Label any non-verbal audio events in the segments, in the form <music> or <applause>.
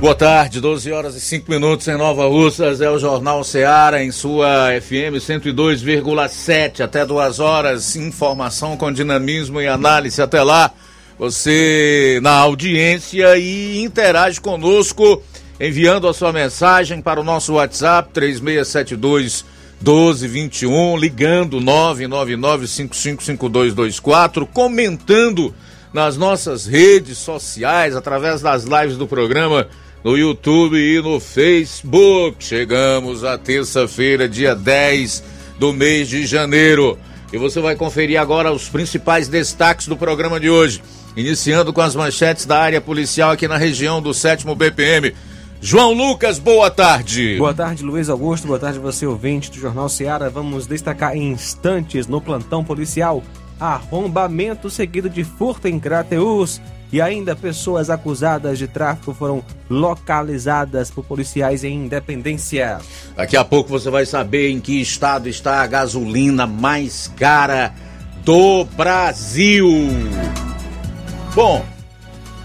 Boa tarde, 12 horas e 5 minutos em Nova Russas, é o Jornal Seara em sua FM 102,7 até 2 horas, informação com dinamismo e análise até lá. Você na audiência e interage conosco enviando a sua mensagem para o nosso WhatsApp 3672 1221, ligando 999555224, comentando nas nossas redes sociais através das lives do programa no YouTube e no Facebook. Chegamos à terça-feira, dia 10 do mês de janeiro. E você vai conferir agora os principais destaques do programa de hoje. Iniciando com as manchetes da área policial aqui na região do 7 BPM. João Lucas, boa tarde. Boa tarde, Luiz Augusto. Boa tarde, você ouvinte do Jornal Seara. Vamos destacar em instantes no plantão policial arrombamento seguido de furto em Crateus e ainda pessoas acusadas de tráfico foram localizadas por policiais em Independência. Daqui a pouco você vai saber em que estado está a gasolina mais cara do Brasil. Bom,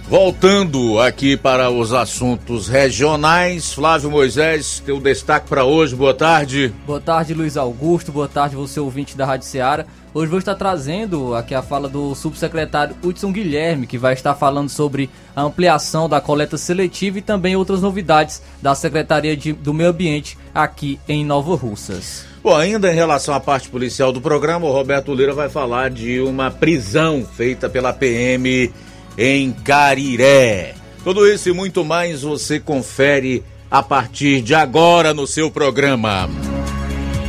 voltando aqui para os assuntos regionais, Flávio Moisés, teu destaque para hoje. Boa tarde. Boa tarde, Luiz Augusto. Boa tarde, você ouvinte da Rádio Ceará. Hoje vou estar trazendo aqui a fala do subsecretário Hudson Guilherme, que vai estar falando sobre a ampliação da coleta seletiva e também outras novidades da Secretaria de, do Meio Ambiente aqui em Nova Russas. Bom, ainda em relação à parte policial do programa, o Roberto Lira vai falar de uma prisão feita pela PM em Cariré. Tudo isso e muito mais você confere a partir de agora no seu programa.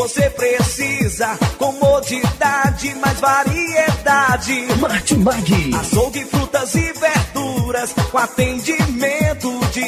você precisa. Comodidade, mais variedade. Martimag. Açougue, frutas e verduras. Com atendimento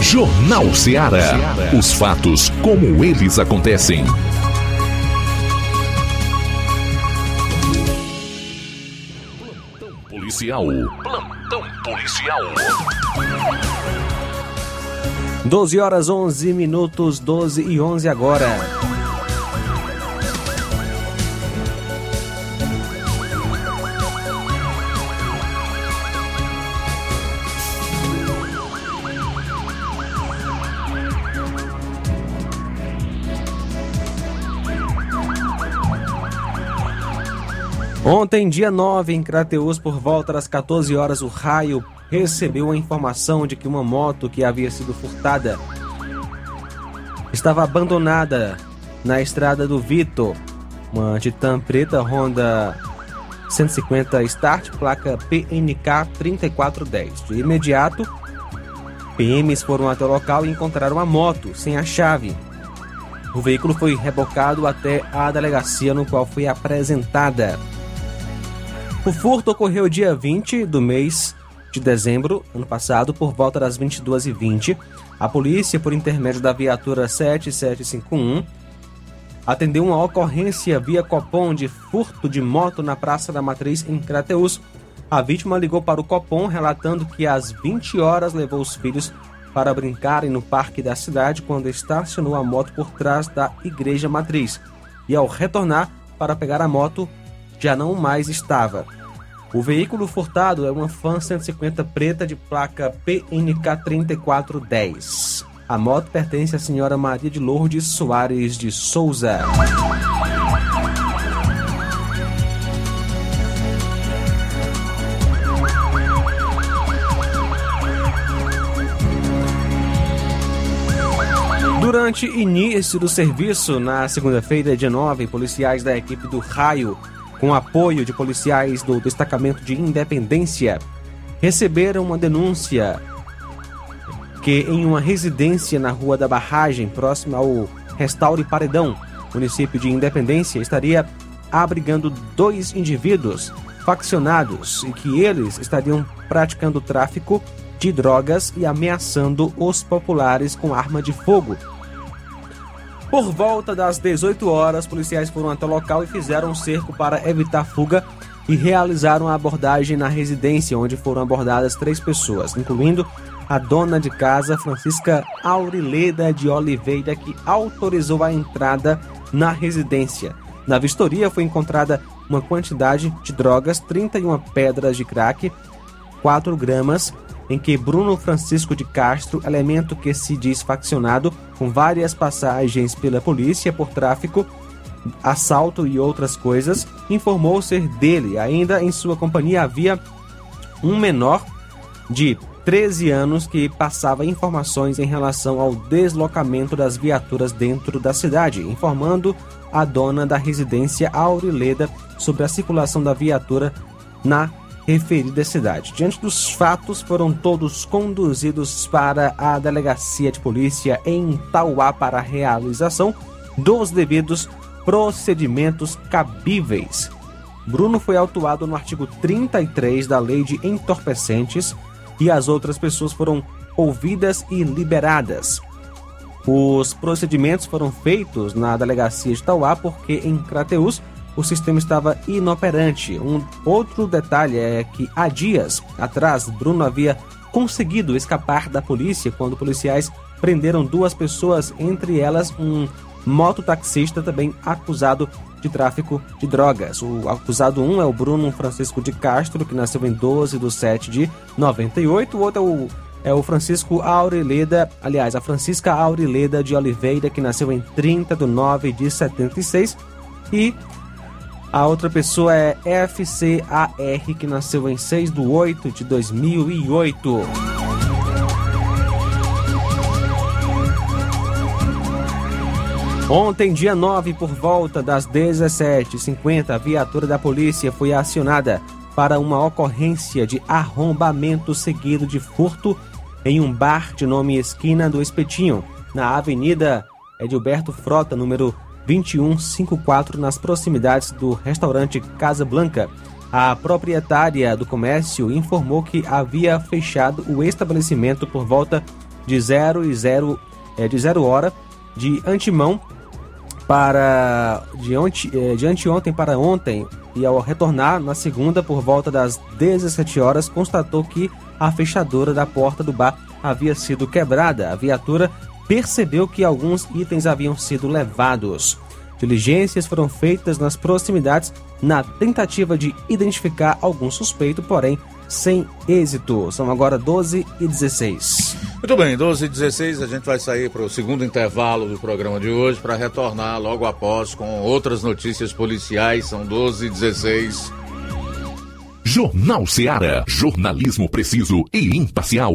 Jornal Ceará. Os fatos como eles acontecem. Plantão policial. Plantão policial. 12 horas 11 minutos, 12 e 11 agora. Ontem, dia 9, em Crateus, por volta das 14 horas, o raio recebeu a informação de que uma moto que havia sido furtada estava abandonada na estrada do Vitor. Uma Titan preta Honda 150 Start, placa PNK 3410. De imediato, PMs foram até o local e encontraram a moto sem a chave. O veículo foi rebocado até a delegacia no qual foi apresentada. O furto ocorreu dia 20 do mês de dezembro, ano passado, por volta das 22h20. A polícia, por intermédio da viatura 7751, atendeu uma ocorrência via Copom de furto de moto na Praça da Matriz, em Crateus. A vítima ligou para o Copom relatando que às 20 horas levou os filhos para brincarem no parque da cidade quando estacionou a moto por trás da Igreja Matriz. E ao retornar para pegar a moto, já não mais estava. O veículo furtado é uma Fan 150 preta de placa PNK 3410. A moto pertence à senhora Maria de Lourdes Soares de Souza. Durante início do serviço, na segunda-feira, dia 9, policiais da equipe do Raio com apoio de policiais do Destacamento de Independência, receberam uma denúncia que em uma residência na Rua da Barragem, próxima ao Restaure Paredão, município de Independência, estaria abrigando dois indivíduos faccionados e que eles estariam praticando tráfico de drogas e ameaçando os populares com arma de fogo por volta das 18 horas, policiais foram até o local e fizeram um cerco para evitar fuga e realizaram a abordagem na residência, onde foram abordadas três pessoas, incluindo a dona de casa, Francisca Aurileda de Oliveira, que autorizou a entrada na residência. Na vistoria foi encontrada uma quantidade de drogas, 31 pedras de crack, 4 gramas em que Bruno Francisco de Castro, elemento que se diz faccionado, com várias passagens pela polícia por tráfico, assalto e outras coisas, informou ser dele. Ainda em sua companhia havia um menor de 13 anos que passava informações em relação ao deslocamento das viaturas dentro da cidade, informando a dona da residência Aurileda sobre a circulação da viatura na referida cidade. Diante dos fatos, foram todos conduzidos para a delegacia de polícia em Tauá para a realização dos devidos procedimentos cabíveis. Bruno foi autuado no artigo 33 da Lei de Entorpecentes e as outras pessoas foram ouvidas e liberadas. Os procedimentos foram feitos na delegacia de Tauá porque em Crateus o sistema estava inoperante. Um outro detalhe é que há dias atrás, Bruno havia conseguido escapar da polícia quando policiais prenderam duas pessoas, entre elas um mototaxista também acusado de tráfico de drogas. O acusado um é o Bruno Francisco de Castro, que nasceu em 12 de 7 de 98. O outro é o, é o Francisco Aureleda, aliás, a Francisca Aureleda de Oliveira, que nasceu em 30 de 9 de 76. E a outra pessoa é FCAR, que nasceu em 6 de 8 de 2008. Ontem, dia 9, por volta das 17h50, a viatura da polícia foi acionada para uma ocorrência de arrombamento seguido de furto em um bar de nome Esquina do Espetinho, na Avenida Edilberto Frota, número 2154, nas proximidades do restaurante Casa Blanca. A proprietária do comércio informou que havia fechado o estabelecimento por volta de 0 e 0 é, de 0 hora de antemão para de, onte, é, de anteontem para ontem e ao retornar na segunda por volta das 17 horas constatou que a fechadura da porta do bar havia sido quebrada. A viatura percebeu que alguns itens haviam sido levados. Diligências foram feitas nas proximidades na tentativa de identificar algum suspeito, porém sem êxito. São agora 12 e 16. Muito bem, 12 e 16, a gente vai sair para o segundo intervalo do programa de hoje para retornar logo após com outras notícias policiais. São 12 e 16. Jornal Seara. Jornalismo preciso e imparcial.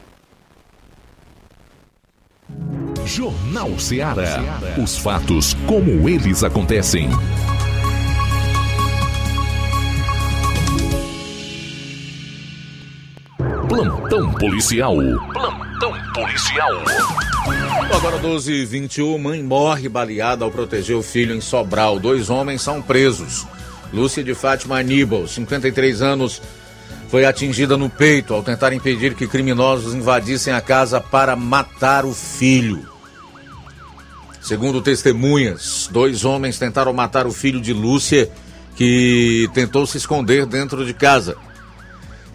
Jornal Ceará. Os fatos como eles acontecem. Plantão policial. Plantão policial. Agora 12 e 21 mãe morre baleada ao proteger o filho em Sobral. Dois homens são presos. Lúcia de Fátima Aníbal, 53 anos, foi atingida no peito ao tentar impedir que criminosos invadissem a casa para matar o filho. Segundo testemunhas, dois homens tentaram matar o filho de Lúcia, que tentou se esconder dentro de casa.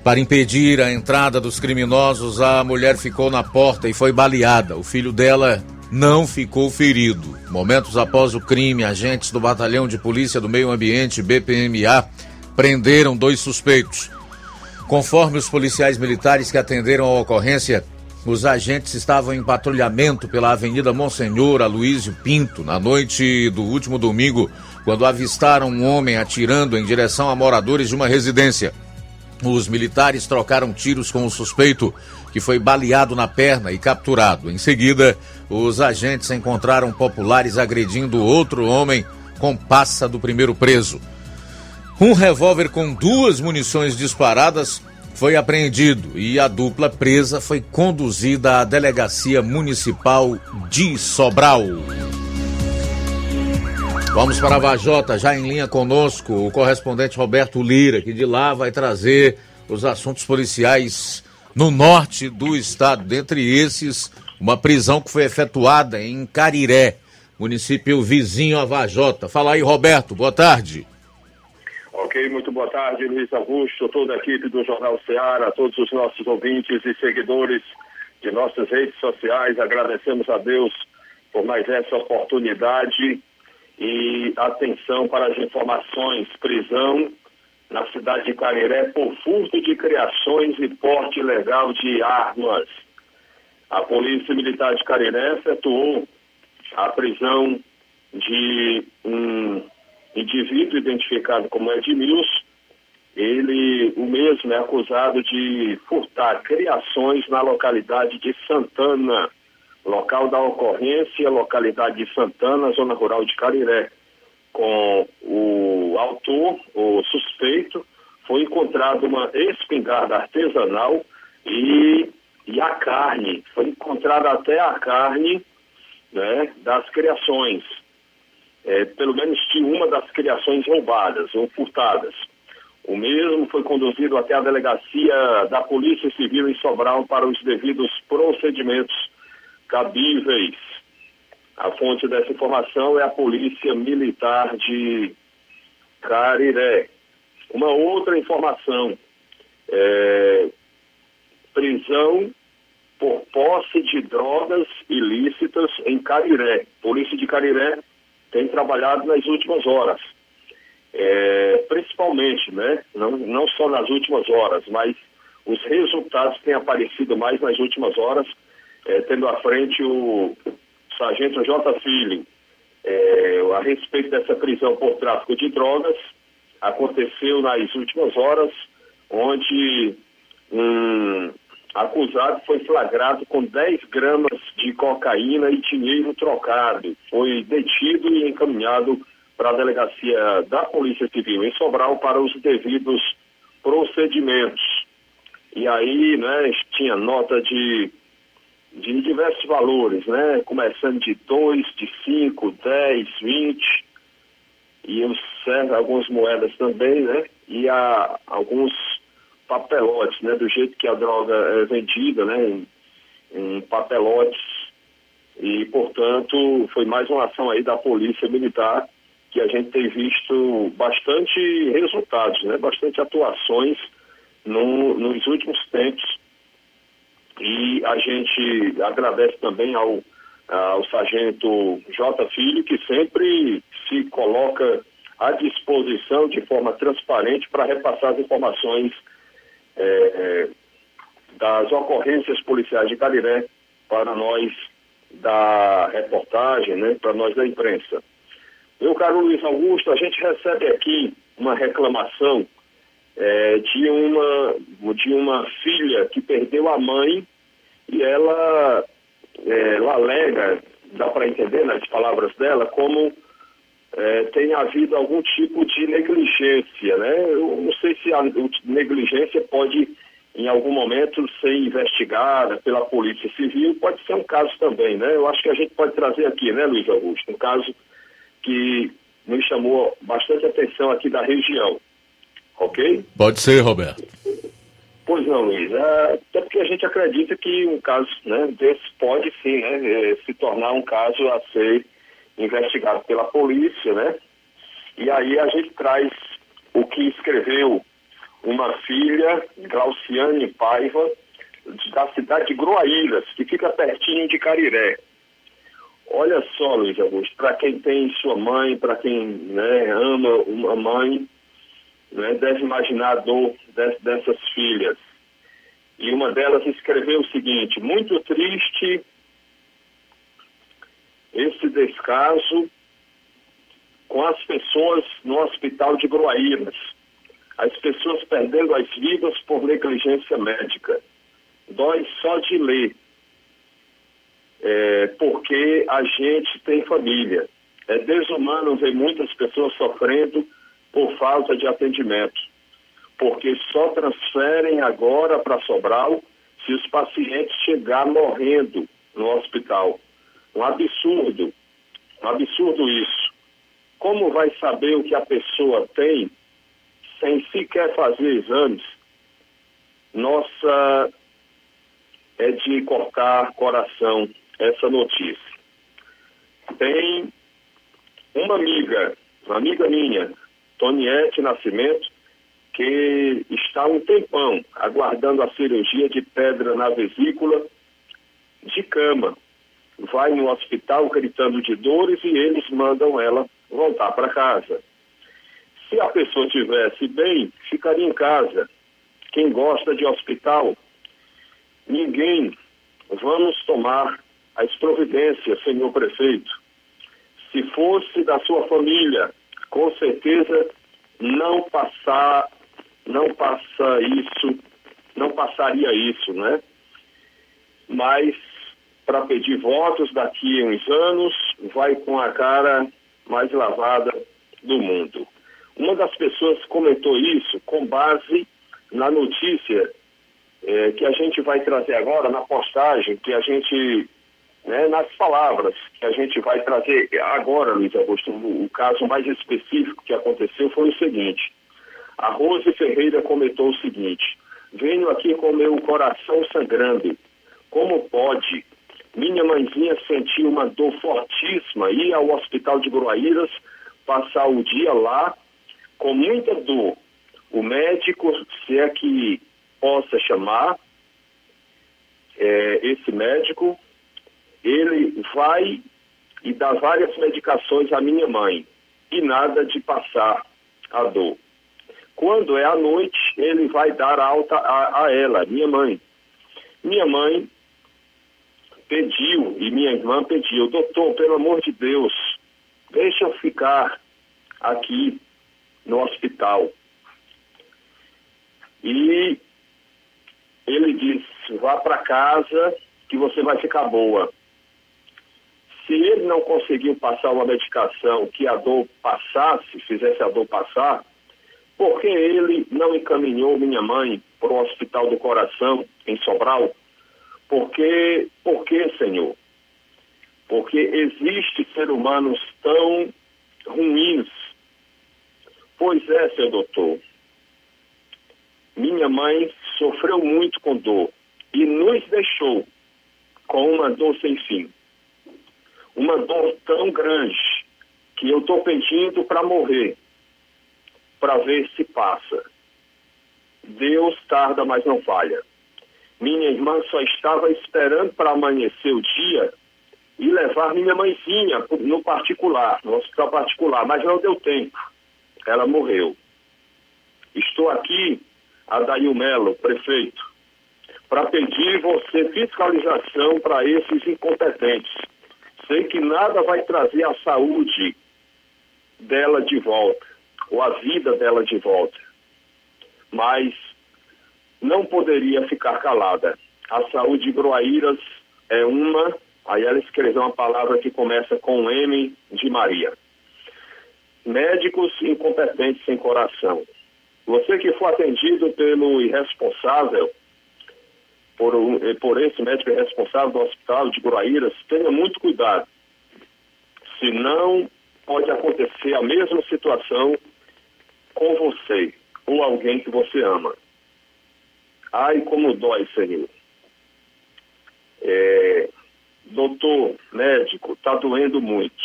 Para impedir a entrada dos criminosos, a mulher ficou na porta e foi baleada. O filho dela não ficou ferido. Momentos após o crime, agentes do Batalhão de Polícia do Meio Ambiente, BPMA, prenderam dois suspeitos. Conforme os policiais militares que atenderam a ocorrência, os agentes estavam em patrulhamento pela Avenida Monsenhor Aloysio Pinto na noite do último domingo, quando avistaram um homem atirando em direção a moradores de uma residência. Os militares trocaram tiros com o suspeito, que foi baleado na perna e capturado. Em seguida, os agentes encontraram populares agredindo outro homem com passa do primeiro preso. Um revólver com duas munições disparadas foi apreendido e a dupla presa foi conduzida à Delegacia Municipal de Sobral. Vamos para a Vajota, já em linha conosco, o correspondente Roberto Lira, que de lá vai trazer os assuntos policiais no norte do estado. Dentre esses, uma prisão que foi efetuada em Cariré, município vizinho a Vajota. Fala aí, Roberto, boa tarde. Ok, muito boa tarde, Luiz Augusto, toda a equipe do Jornal Ceará, todos os nossos ouvintes e seguidores de nossas redes sociais. Agradecemos a Deus por mais essa oportunidade e atenção para as informações. Prisão na cidade de Cariré por furto de criações e porte ilegal de armas. A Polícia Militar de Cariré efetuou a prisão de um indivíduo identificado como Edmilson, ele, o mesmo, é acusado de furtar criações na localidade de Santana, local da ocorrência, localidade de Santana, zona rural de Cariré. Com o autor, o suspeito, foi encontrada uma espingarda artesanal e, e a carne, foi encontrada até a carne né, das criações é, pelo menos de uma das criações roubadas ou furtadas. O mesmo foi conduzido até a delegacia da Polícia Civil em Sobral para os devidos procedimentos cabíveis. A fonte dessa informação é a Polícia Militar de Cariré. Uma outra informação, é, prisão por posse de drogas ilícitas em Cariré. Polícia de Cariré tem trabalhado nas últimas horas. É, principalmente, né? Não, não só nas últimas horas, mas os resultados têm aparecido mais nas últimas horas, é, tendo à frente o sargento J. Filho, é, a respeito dessa prisão por tráfico de drogas aconteceu nas últimas horas, onde um acusado foi flagrado com 10 gramas de cocaína e dinheiro trocado. Foi detido e encaminhado para a delegacia da Polícia Civil em Sobral para os devidos procedimentos. E aí, né, tinha nota de, de diversos valores, né, começando de 2, de 5, 10, 20, e os, algumas moedas também, né, e alguns papelotes, né, do jeito que a droga é vendida, né, em, em papelotes, e, portanto, foi mais uma ação aí da Polícia Militar que a gente tem visto bastante resultados, né, bastante atuações no, nos últimos tempos. E a gente agradece também ao, ao sargento J. Filho, que sempre se coloca à disposição de forma transparente para repassar as informações é, das ocorrências policiais de Cariré para nós da reportagem, né, para nós da imprensa. Meu caro Luiz Augusto, a gente recebe aqui uma reclamação é, de, uma, de uma filha que perdeu a mãe e ela, é, ela alega, dá para entender nas palavras dela, como é, tem havido algum tipo de negligência, né? Eu não sei se a negligência pode, em algum momento, ser investigada pela Polícia Civil, pode ser um caso também, né? Eu acho que a gente pode trazer aqui, né, Luiz Augusto, um caso que me chamou bastante atenção aqui da região, ok? Pode ser, Roberto. Pois não, Luiz. É, até porque a gente acredita que um caso né, desse pode sim né, é, se tornar um caso a ser investigado pela polícia, né? E aí a gente traz o que escreveu uma filha, Glauciane Paiva, da cidade de Groaíras, que fica pertinho de Cariré. Olha só, Luiz Augusto, para quem tem sua mãe, para quem né, ama uma mãe, né, deve imaginar a dor dessas filhas. E uma delas escreveu o seguinte: muito triste esse descaso com as pessoas no hospital de Groaíras. As pessoas perdendo as vidas por negligência médica. Dói só de ler. É, porque a gente tem família. É desumano ver muitas pessoas sofrendo por falta de atendimento. Porque só transferem agora para Sobral se os pacientes chegar morrendo no hospital. Um absurdo, um absurdo isso. Como vai saber o que a pessoa tem sem sequer fazer exames? Nossa, é de cortar coração essa notícia. Tem uma amiga, uma amiga minha, Toniette Nascimento, que está um tempão aguardando a cirurgia de pedra na vesícula de cama vai no hospital gritando de dores e eles mandam ela voltar para casa. Se a pessoa estivesse bem, ficaria em casa. Quem gosta de hospital, ninguém. Vamos tomar as providências, senhor prefeito. Se fosse da sua família, com certeza não passar, não passa isso, não passaria isso, né? Mas para pedir votos daqui a uns anos, vai com a cara mais lavada do mundo. Uma das pessoas comentou isso com base na notícia é, que a gente vai trazer agora, na postagem, que a gente, né, nas palavras que a gente vai trazer agora, Luiz Augusto. O, o caso mais específico que aconteceu foi o seguinte: a Rose Ferreira comentou o seguinte: venho aqui com meu coração sangrando. Como pode minha mãezinha sentiu uma dor fortíssima, ia ao hospital de Groaíras, passar o dia lá com muita dor. O médico, se é que possa chamar é, esse médico, ele vai e dá várias medicações à minha mãe e nada de passar a dor. Quando é à noite, ele vai dar alta a, a ela, minha mãe. Minha mãe pediu, e minha irmã pediu, doutor, pelo amor de Deus, deixa eu ficar aqui no hospital. E ele disse, vá para casa que você vai ficar boa. Se ele não conseguiu passar uma medicação que a dor passasse, fizesse a dor passar, por que ele não encaminhou minha mãe para o Hospital do Coração, em Sobral? Porque, por que, Senhor? Porque existe seres humanos tão ruins. Pois é, seu doutor. Minha mãe sofreu muito com dor e nos deixou com uma dor sem fim. Uma dor tão grande que eu estou pedindo para morrer, para ver se passa. Deus tarda, mas não falha. Minha irmã só estava esperando para amanhecer o dia e levar minha mãezinha no particular, no hospital particular, mas não deu tempo. Ela morreu. Estou aqui, Adail Melo, prefeito, para pedir você fiscalização para esses incompetentes. Sei que nada vai trazer a saúde dela de volta, ou a vida dela de volta. Mas não poderia ficar calada. A saúde de Groaíras é uma Aí ela escreveu uma palavra que começa com M de Maria. Médicos incompetentes sem coração. Você que for atendido pelo irresponsável, por, eh, por esse médico irresponsável do hospital de Guaíras, tenha muito cuidado. Senão pode acontecer a mesma situação com você ou alguém que você ama. Ai, como dói, Senhor. É, doutor, médico, está doendo muito.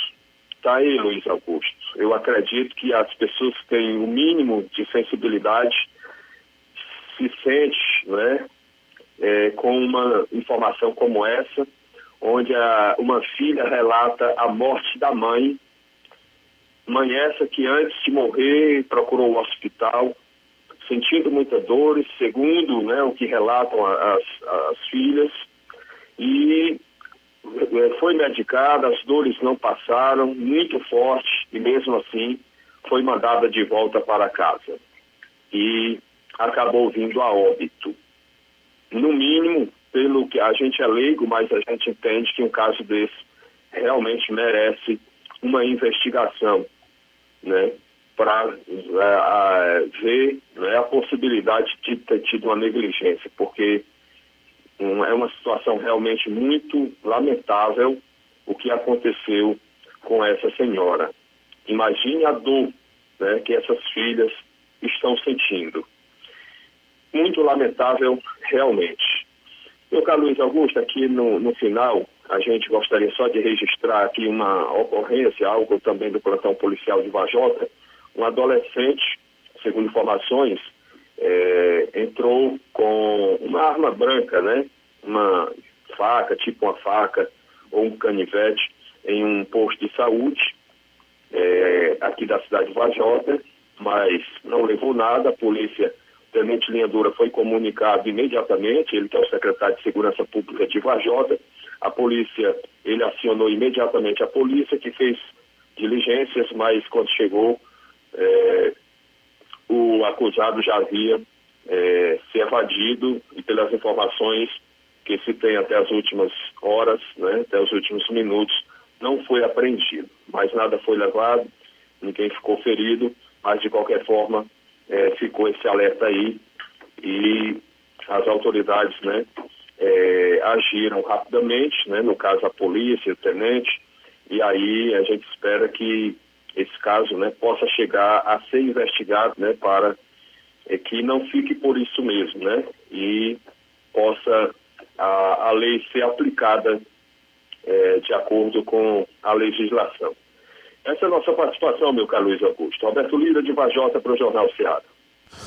Está aí, Luiz Augusto. Eu acredito que as pessoas que têm o mínimo de sensibilidade se sente, né, é, com uma informação como essa, onde a, uma filha relata a morte da mãe, mãe essa que antes de morrer procurou o hospital, sentindo muita dor, segundo né, o que relatam as, as filhas, e é, foi medicada, as dores não passaram, muito forte, e mesmo assim foi mandada de volta para casa. E acabou vindo a óbito. No mínimo, pelo que a gente é leigo, mas a gente entende que um caso desse realmente merece uma investigação, né? Para é, ver né, a possibilidade de ter tido uma negligência, porque um, é uma situação realmente muito lamentável o que aconteceu com essa senhora. Imagine a dor né, que essas filhas estão sentindo. Muito lamentável, realmente. Meu caro Luiz Augusto, aqui no, no final, a gente gostaria só de registrar aqui uma ocorrência, algo também do plantão policial de Vajota. Um adolescente, segundo informações, é, entrou com uma arma branca, né? Uma faca, tipo uma faca ou um canivete, em um posto de saúde é, aqui da cidade de Vajota, mas não levou nada. A polícia, o tenente Linha Dura, foi comunicado imediatamente, ele que é o secretário de Segurança Pública de Vajota. A polícia, ele acionou imediatamente a polícia, que fez diligências, mas quando chegou, é, o acusado já havia é, se evadido e pelas informações que se tem até as últimas horas, né, até os últimos minutos, não foi apreendido. Mas nada foi levado, ninguém ficou ferido, mas de qualquer forma é, ficou esse alerta aí e as autoridades né, é, agiram rapidamente, né, no caso a polícia, o tenente, e aí a gente espera que esse caso né, possa chegar a ser investigado né, para é, que não fique por isso mesmo, né? E possa a, a lei ser aplicada é, de acordo com a legislação. Essa é a nossa participação, meu caro Luiz Augusto. Roberto Lira, de Vajota, para o Jornal Ceará.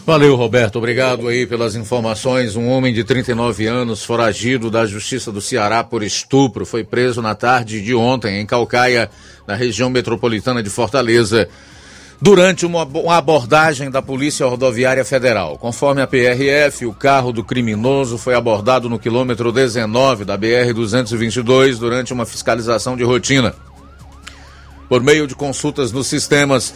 Valeu, Roberto. Obrigado aí pelas informações. Um homem de 39 anos, foragido da Justiça do Ceará por estupro, foi preso na tarde de ontem em Calcaia, na região metropolitana de Fortaleza, durante uma, abordagem da Polícia Rodoviária Federal. Conforme a PRF, o carro do criminoso foi abordado no quilômetro 19 da BR-222 durante uma fiscalização de rotina. Por meio de consultas nos sistemas,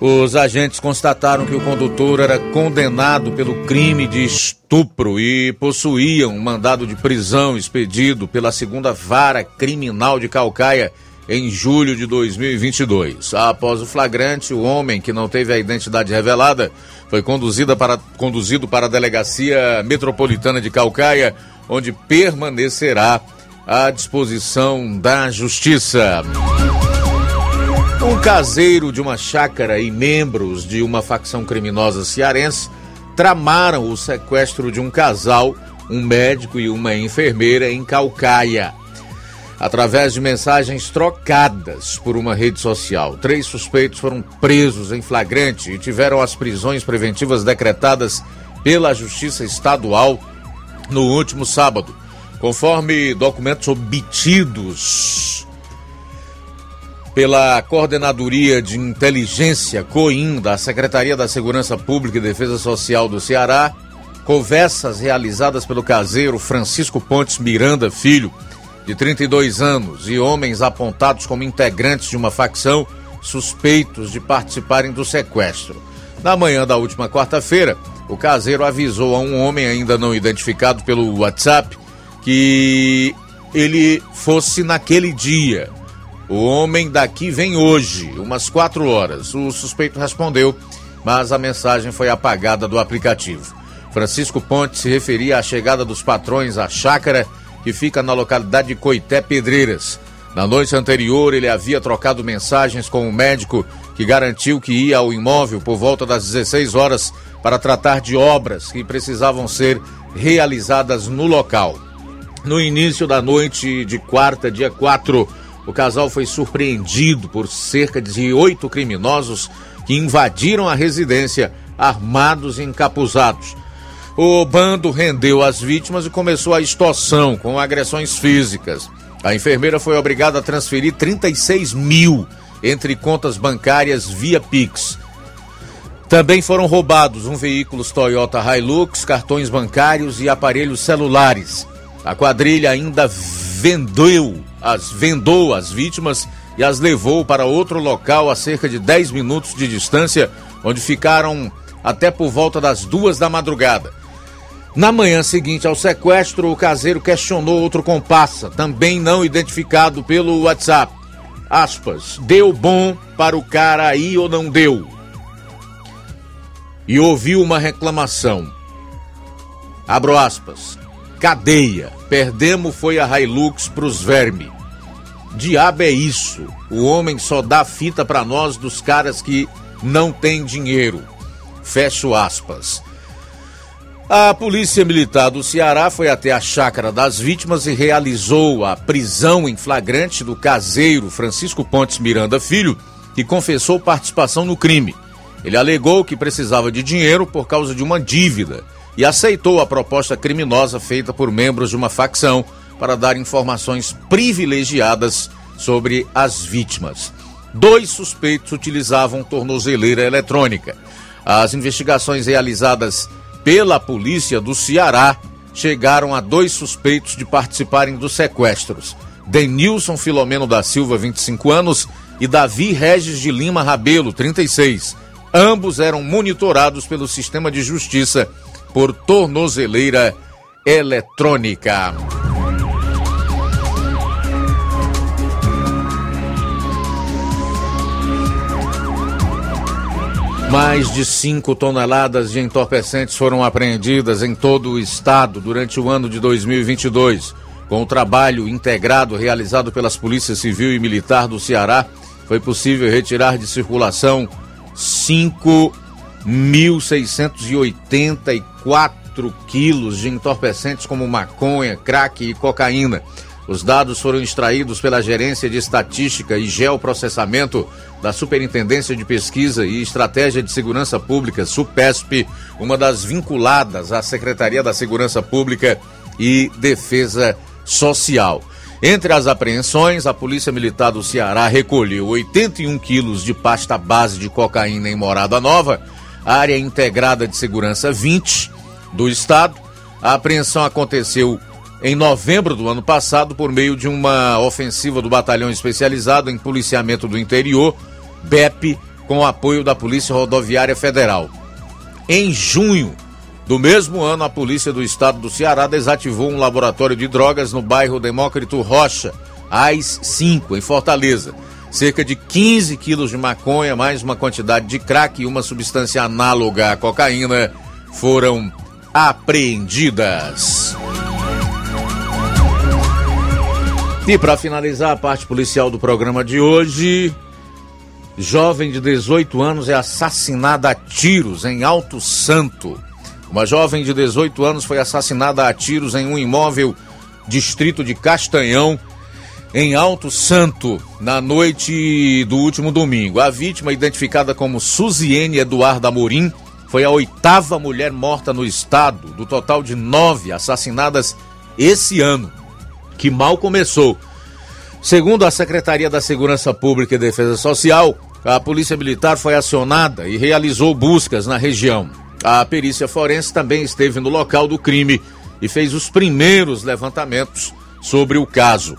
os agentes constataram que o condutor era condenado pelo crime de estupro e possuía um mandado de prisão expedido pela segunda vara criminal de Calcaia em julho de 2022. Após o flagrante, o homem, que não teve a identidade revelada, foi conduzido para, conduzido para a Delegacia Metropolitana de Calcaia, onde permanecerá à disposição da Justiça. Um caseiro de uma chácara e membros de uma facção criminosa cearense tramaram o sequestro de um casal, um médico e uma enfermeira em Calcaia através de mensagens trocadas por uma rede social. Três suspeitos foram presos em flagrante e tiveram as prisões preventivas decretadas pela Justiça Estadual no último sábado. Conforme documentos obtidos pela Coordenadoria de Inteligência COIN da Secretaria da Segurança Pública e Defesa Social do Ceará, conversas realizadas pelo caseiro Francisco Pontes Miranda Filho de 32 anos, e homens apontados como integrantes de uma facção suspeitos de participarem do sequestro. Na manhã da última quarta-feira, o caseiro avisou a um homem ainda não identificado pelo WhatsApp que ele fosse naquele dia. O homem daqui vem hoje, umas quatro horas. O suspeito respondeu, mas a mensagem foi apagada do aplicativo. Francisco Ponte se referia à chegada dos patrões à chácara que fica na localidade de Coité Pedreiras. Na noite anterior, ele havia trocado mensagens com o médico que garantiu que ia ao imóvel por volta das 16 horas para tratar de obras que precisavam ser realizadas no local. No início da noite de quarta, dia 4, o casal foi surpreendido por cerca de oito criminosos que invadiram a residência armados e encapuzados. O bando rendeu as vítimas e começou a extorsão com agressões físicas. A enfermeira foi obrigada a transferir 36 mil entre contas bancárias via Pix. Também foram roubados um veículo Toyota Hilux, cartões bancários e aparelhos celulares. A quadrilha ainda vendeu as, vendou as vítimas e as levou para outro local a cerca de 10 minutos de distância, onde ficaram até por volta das duas da madrugada. Na manhã seguinte ao sequestro, o caseiro questionou outro compassa, também não identificado pelo WhatsApp. Aspas, deu bom para o cara aí ou não deu? E ouviu uma reclamação. Abro aspas. Cadeia. Perdemos foi a Hilux pros vermes. Diabo é isso. O homem só dá fita para nós dos caras que não tem dinheiro. Fecho aspas. A Polícia Militar do Ceará foi até a chácara das vítimas e realizou a prisão em flagrante do caseiro Francisco Pontes Miranda Filho, que confessou participação no crime. Ele alegou que precisava de dinheiro por causa de uma dívida e aceitou a proposta criminosa feita por membros de uma facção para dar informações privilegiadas sobre as vítimas. Dois suspeitos utilizavam tornozeleira eletrônica. As investigações realizadas pela polícia do Ceará chegaram a dois suspeitos de participarem dos sequestros. Denilson Filomeno da Silva, 25 anos, e Davi Regis de Lima Rabelo, 36. Ambos eram monitorados pelo sistema de justiça por tornozeleira eletrônica. Mais de 5 toneladas de entorpecentes foram apreendidas em todo o estado durante o ano de 2022. Com o trabalho integrado realizado pelas Polícias Civil e Militar do Ceará, foi possível retirar de circulação 5.684 quilos de entorpecentes como maconha, crack e cocaína. Os dados foram extraídos pela Gerência de Estatística e Geoprocessamento da Superintendência de Pesquisa e Estratégia de Segurança Pública, SUPESP, uma das vinculadas à Secretaria da Segurança Pública e Defesa Social. Entre as apreensões, a Polícia Militar do Ceará recolheu 81 quilos de pasta base de cocaína em Morada Nova, área integrada de segurança 20 do estado. A apreensão aconteceu em novembro do ano passado por meio de uma ofensiva do Batalhão Especializado em Policiamento do Interior, BEP, com o apoio da Polícia Rodoviária Federal. Em junho do mesmo ano, a Polícia do Estado do Ceará desativou um laboratório de drogas no bairro Demócrito Rocha, AIS 5, em Fortaleza. Cerca de 15 quilos de maconha, mais uma quantidade de crack e uma substância análoga à cocaína foram apreendidas. E para finalizar a parte policial do programa de hoje, jovem de 18 anos é assassinada a tiros em Alto Santo. Uma jovem de 18 anos foi assassinada a tiros em um imóvel distrito de Castanhão, em Alto Santo, na noite do último domingo. A vítima, identificada como Suziene Eduardo Amorim, foi a oitava mulher morta no estado, do total de nove assassinadas esse ano, que mal começou. Segundo a Secretaria da Segurança Pública e Defesa Social, a Polícia Militar foi acionada e realizou buscas na região. A perícia forense também esteve no local do crime e fez os primeiros levantamentos sobre o caso.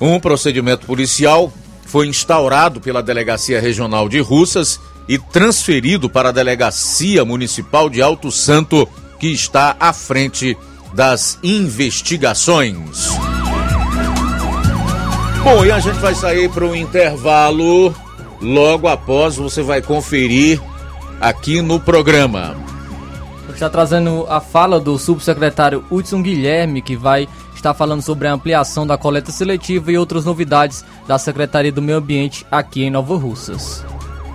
Um procedimento policial foi instaurado pela Delegacia Regional de Russas e transferido para a Delegacia Municipal de Alto Santo, que está à frente das investigações. Bom, e a gente vai sair para o intervalo. Logo após, você vai conferir aqui no programa. Está trazendo a fala do subsecretário Hudson Guilherme, que vai estar falando sobre a ampliação da coleta seletiva e outras novidades da Secretaria do Meio Ambiente aqui em Nova Russas.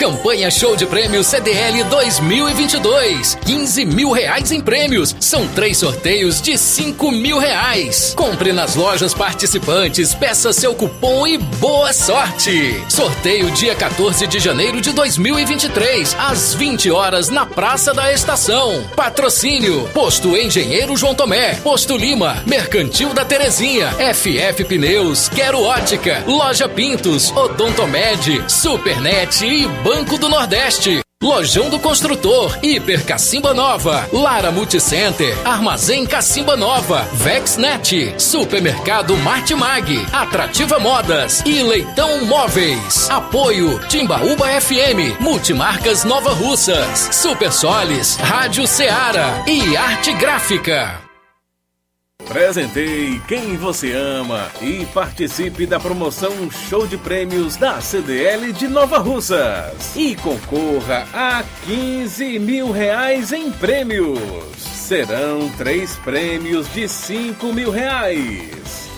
Campanha Show de Prêmios CDL 2022. 15 mil reais em prêmios. São três sorteios de 5 mil reais. Compre nas lojas participantes, peça seu cupom e boa sorte. Sorteio dia 14 de janeiro de 2023, às 20 horas na Praça da Estação. Patrocínio: Posto Engenheiro João Tomé, Posto Lima, Mercantil da Terezinha, FF Pneus, Quero Ótica, Loja Pintos, Odontomed, Supernet e Banco do Nordeste. Lojão do Construtor, Hiper Cacimba Nova, Lara Multicenter, Armazém Cacimba Nova, Vexnet, Supermercado Martimag, Atrativa Modas e Leitão Móveis. Apoio Timbaúba FM, Multimarcas Nova Russas, Super Solis, Rádio Ceará e Arte Gráfica. Presenteie quem você ama e participe da promoção Show de Prêmios da CDL de Nova Russas. E concorra a 15 mil reais em prêmios. Serão três prêmios de 5 mil reais.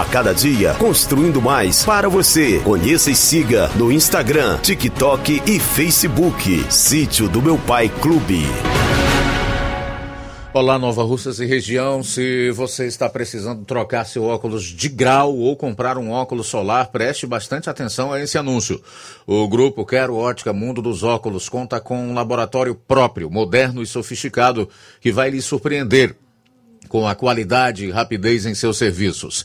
A cada dia, construindo mais para você. Conheça e siga no Instagram, TikTok e Facebook. Sítio do Meu Pai Clube. Olá, Nova Russas e região. Se você está precisando trocar seu óculos de grau ou comprar um óculos solar, preste bastante atenção a esse anúncio. O grupo Quero Ótica Mundo dos Óculos conta com um laboratório próprio, moderno e sofisticado, que vai lhe surpreender com a qualidade e rapidez em seus serviços.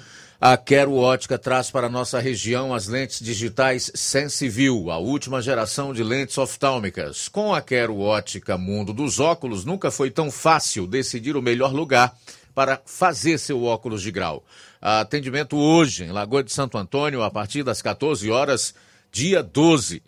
a Quero Ótica traz para nossa região as lentes digitais Sensiview, a última geração de lentes oftálmicas. Com a Quero Ótica Mundo dos Óculos, nunca foi tão fácil decidir o melhor lugar para fazer seu óculos de grau. Atendimento hoje em Lagoa de Santo Antônio, a partir das 14 horas, dia 12.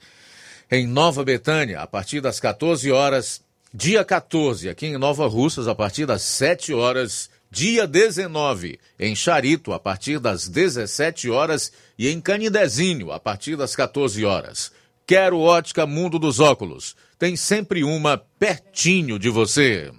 Em Nova Betânia, a partir das 14 horas, dia 14. Aqui em Nova Russas, a partir das 7 horas dia 19, em Charito, a partir das 17 horas, e em Canidezinho, a partir das 14 horas. Quero ótica Mundo dos Óculos. Tem sempre uma pertinho de você.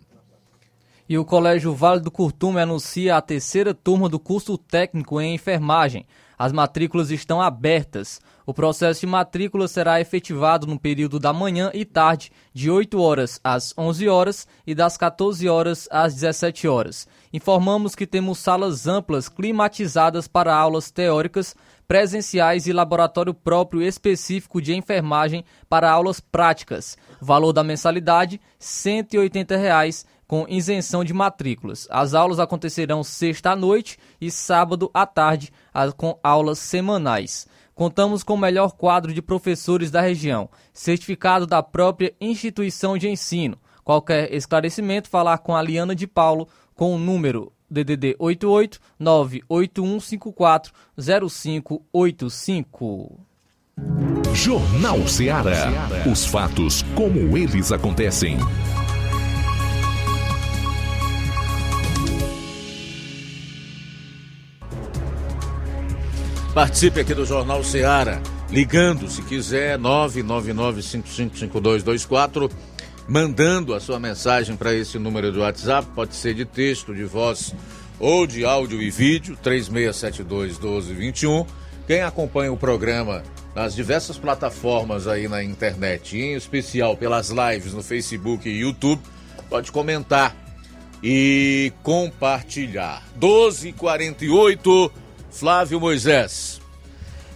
E o Colégio Vale do Curtume anuncia a terceira turma do curso técnico em enfermagem. As matrículas estão abertas. O processo de matrícula será efetivado no período da manhã e tarde, de 8 horas às 11 horas e das 14 horas às 17 horas. Informamos que temos salas amplas climatizadas para aulas teóricas, presenciais e laboratório próprio específico de enfermagem para aulas práticas. Valor da mensalidade: 180 reais, com isenção de matrículas. As aulas acontecerão sexta à noite e sábado à tarde, com aulas semanais. Contamos com o melhor quadro de professores da região, certificado da própria instituição de ensino. Qualquer esclarecimento, falar com a Liana de Paulo com o número DDD 88 98154 0585. Jornal Ceará. Os fatos como eles acontecem. Participe aqui do Jornal Ceará, ligando se quiser 999555224, mandando a sua mensagem para esse número do WhatsApp, pode ser de texto, de voz ou de áudio e vídeo, 36721221. Quem acompanha o programa nas diversas plataformas aí na internet, em especial pelas lives no Facebook e YouTube, pode comentar e compartilhar. 1248 Flávio Moisés.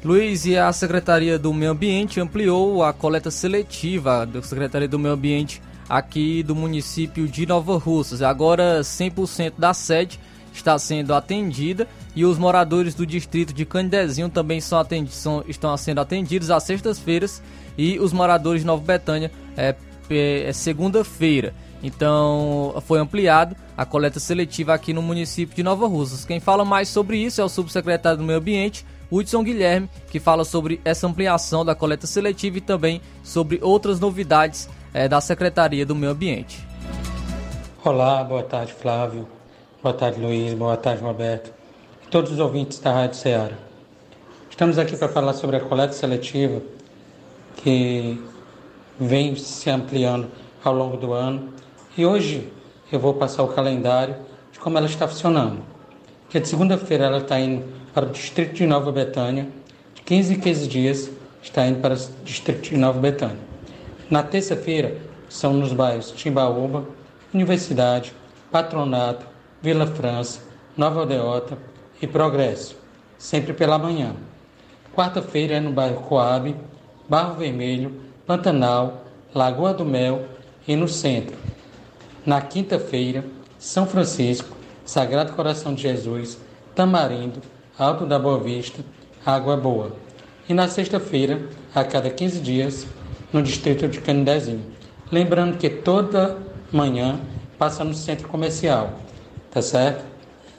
Luiz, e a Secretaria do Meio Ambiente ampliou a coleta seletiva da Secretaria do Meio Ambiente aqui do município de Nova Russas. Agora 100% da sede está sendo atendida e os moradores do distrito de Candezinho também são atendidos, são, estão sendo atendidos às sextas-feiras e os moradores de Nova Betânia é, é, é segunda-feira. Então foi ampliado a coleta seletiva aqui no município de Nova Russas. Quem fala mais sobre isso é o subsecretário do Meio Ambiente, Hudson Guilherme, que fala sobre essa ampliação da coleta seletiva e também sobre outras novidades é, da Secretaria do Meio Ambiente. Olá, boa tarde Flávio, boa tarde Luiz, boa tarde Roberto e todos os ouvintes da Rádio Ceará. Estamos aqui para falar sobre a coleta seletiva que vem se ampliando ao longo do ano e hoje eu vou passar o calendário de como ela está funcionando. Que de segunda-feira ela está indo para o distrito de Nova Betânia, de 15 em 15 dias está indo para o distrito de Nova Betânia. Na terça-feira são nos bairros Timbaúba, Universidade, Patronato, Vila França, Nova Aldeota e Progresso, sempre pela manhã. Quarta-feira é no bairro Coab, Barro Vermelho, Pantanal, Lagoa do Mel e no centro, na quinta-feira, São Francisco, Sagrado Coração de Jesus, Tamarindo, Alto da Boa Vista, Água Boa. E na sexta-feira, a cada 15 dias, no distrito de Canidezinho. Lembrando que toda manhã, passa no centro comercial, tá certo?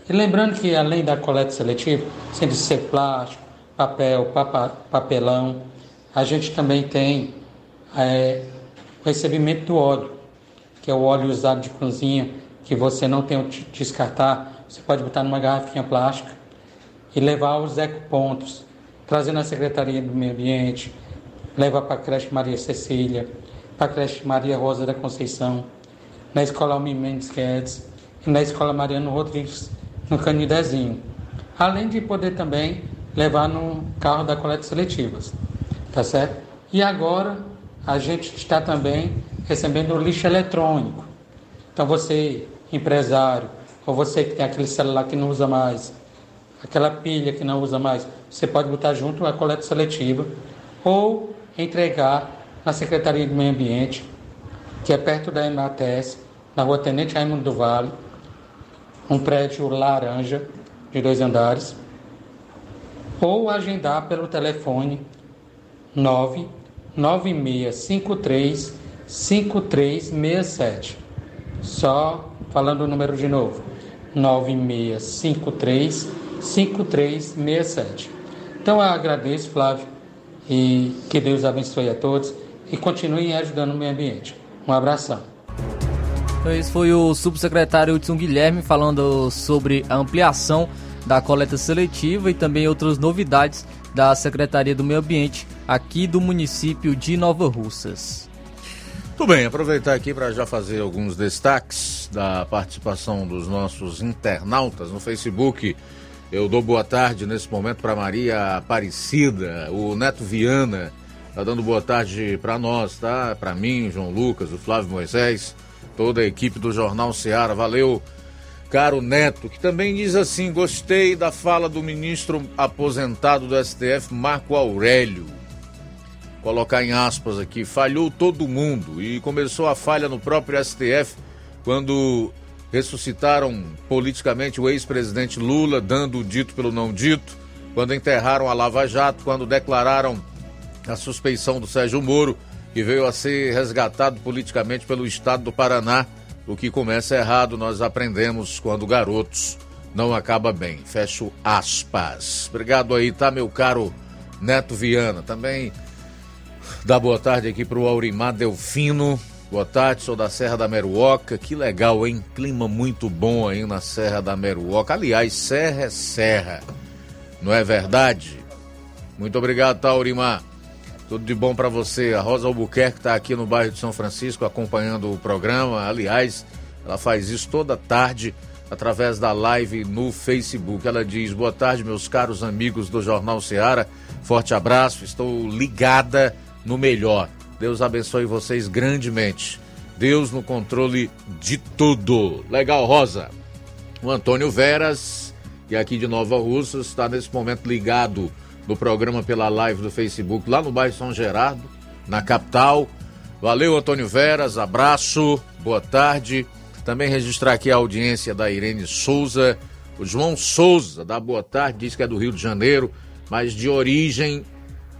E lembrando que além da coleta seletiva, sendo ser plástico, papel, papelão, a gente também tem é, o recebimento do óleo, que é o óleo usado de cozinha, que você não tem onde descartar, você pode botar numa garrafinha plástica e levar aos ecopontos, trazer na Secretaria do Meio Ambiente, levar para a creche Maria Cecília, para a creche Maria Rosa da Conceição, na Escola Almir Mendes Guedes e na Escola Mariano Rodrigues, no Canidezinho. Além de poder também levar no carro da coleta seletivas, tá certo? E agora a gente está também recebendo lixo eletrônico. Então você, empresário, ou você que tem aquele celular que não usa mais, aquela pilha que não usa mais, você pode botar junto a coleta seletiva ou entregar na Secretaria do Meio Ambiente, que é perto da MATS, na rua Tenente Raimundo do Vale, um prédio laranja de dois andares, ou agendar pelo telefone 99653 5367. Só falando o número de novo. 9653 5367. Então eu agradeço, Flávio, e que Deus abençoe a todos e continuem ajudando o meio ambiente. Um abração. Então, esse foi o subsecretário Hudson Guilherme falando sobre a ampliação da coleta seletiva e também outras novidades da Secretaria do Meio Ambiente aqui do município de Nova Russas. Tudo bem, aproveitar aqui para já fazer alguns destaques da participação dos nossos internautas no Facebook. Eu dou boa tarde nesse momento para Maria Aparecida, o Neto Viana tá dando boa tarde para nós, tá? Para mim, João Lucas, o Flávio Moisés, toda a equipe do Jornal Ceará. Valeu, caro Neto, que também diz assim: gostei da fala do ministro aposentado do STF, Marco Aurélio colocar em aspas aqui, falhou todo mundo e começou a falha no próprio STF quando ressuscitaram politicamente o ex-presidente Lula, dando o dito pelo não dito, quando enterraram a Lava Jato, quando declararam a suspeição do Sérgio Moro, que veio a ser resgatado politicamente pelo Estado do Paraná. O que começa errado, nós aprendemos quando garotos não acaba bem. Fecho aspas. Obrigado aí, tá, meu caro Neto Viana. Também Dá boa tarde aqui para o Aurimar Delfino. Boa tarde, sou da Serra da Meruoca. Que legal, hein? Clima muito bom aí na Serra da Meruoca. Aliás, serra é serra, não é verdade? Muito obrigado, tá, Aurimar? Tudo de bom para você. A Rosa Albuquerque está aqui no bairro de São Francisco acompanhando o programa. Aliás, ela faz isso toda tarde através da live no Facebook. Ela diz: Boa tarde, meus caros amigos do Jornal Seara. Forte abraço, estou ligada no melhor. Deus abençoe vocês grandemente. Deus no controle de tudo. Legal, Rosa. O Antônio Veras, que é aqui de Nova Russa, está nesse momento ligado no programa pela live do Facebook, lá no bairro São Gerardo, na capital. Valeu, Antônio Veras, abraço, boa tarde. Também registrar aqui a audiência da Irene Souza. O João Souza, da boa tarde, diz que é do Rio de Janeiro, mas de origem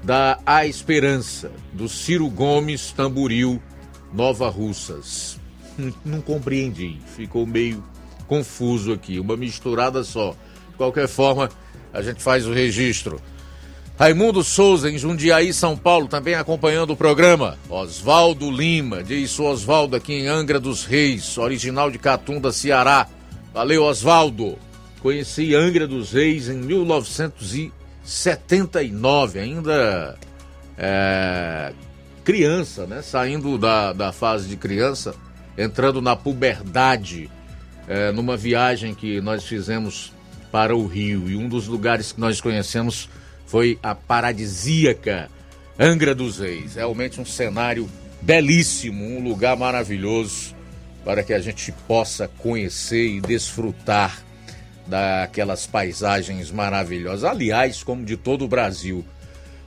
da A Esperança, do Ciro Gomes Tamburil, Nova Russas. <laughs> Não compreendi, ficou meio confuso aqui, uma misturada só. De qualquer forma, a gente faz o registro. Raimundo Souza, em Jundiaí, São Paulo, também acompanhando o programa. Oswaldo Lima, diz Oswaldo aqui em Angra dos Reis, original de Catunda, Ceará. Valeu, Oswaldo. Conheci Angra dos Reis em 1900 79, ainda é, criança, né? Saindo da, da fase de criança, entrando na puberdade, é, numa viagem que nós fizemos para o Rio. E um dos lugares que nós conhecemos foi a paradisíaca Angra dos Reis. Realmente um cenário belíssimo, um lugar maravilhoso para que a gente possa conhecer e desfrutar daquelas paisagens maravilhosas. Aliás, como de todo o Brasil,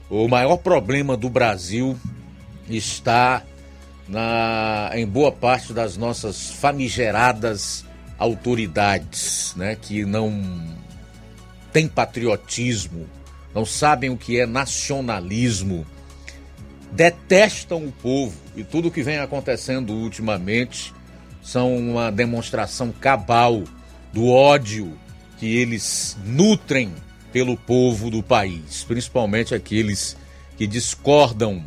o maior problema do Brasil está na, em boa parte das nossas famigeradas autoridades, né, que não têm patriotismo, não sabem o que é nacionalismo, detestam o povo e tudo o que vem acontecendo ultimamente são uma demonstração cabal do ódio que eles nutrem pelo povo do país, principalmente aqueles que discordam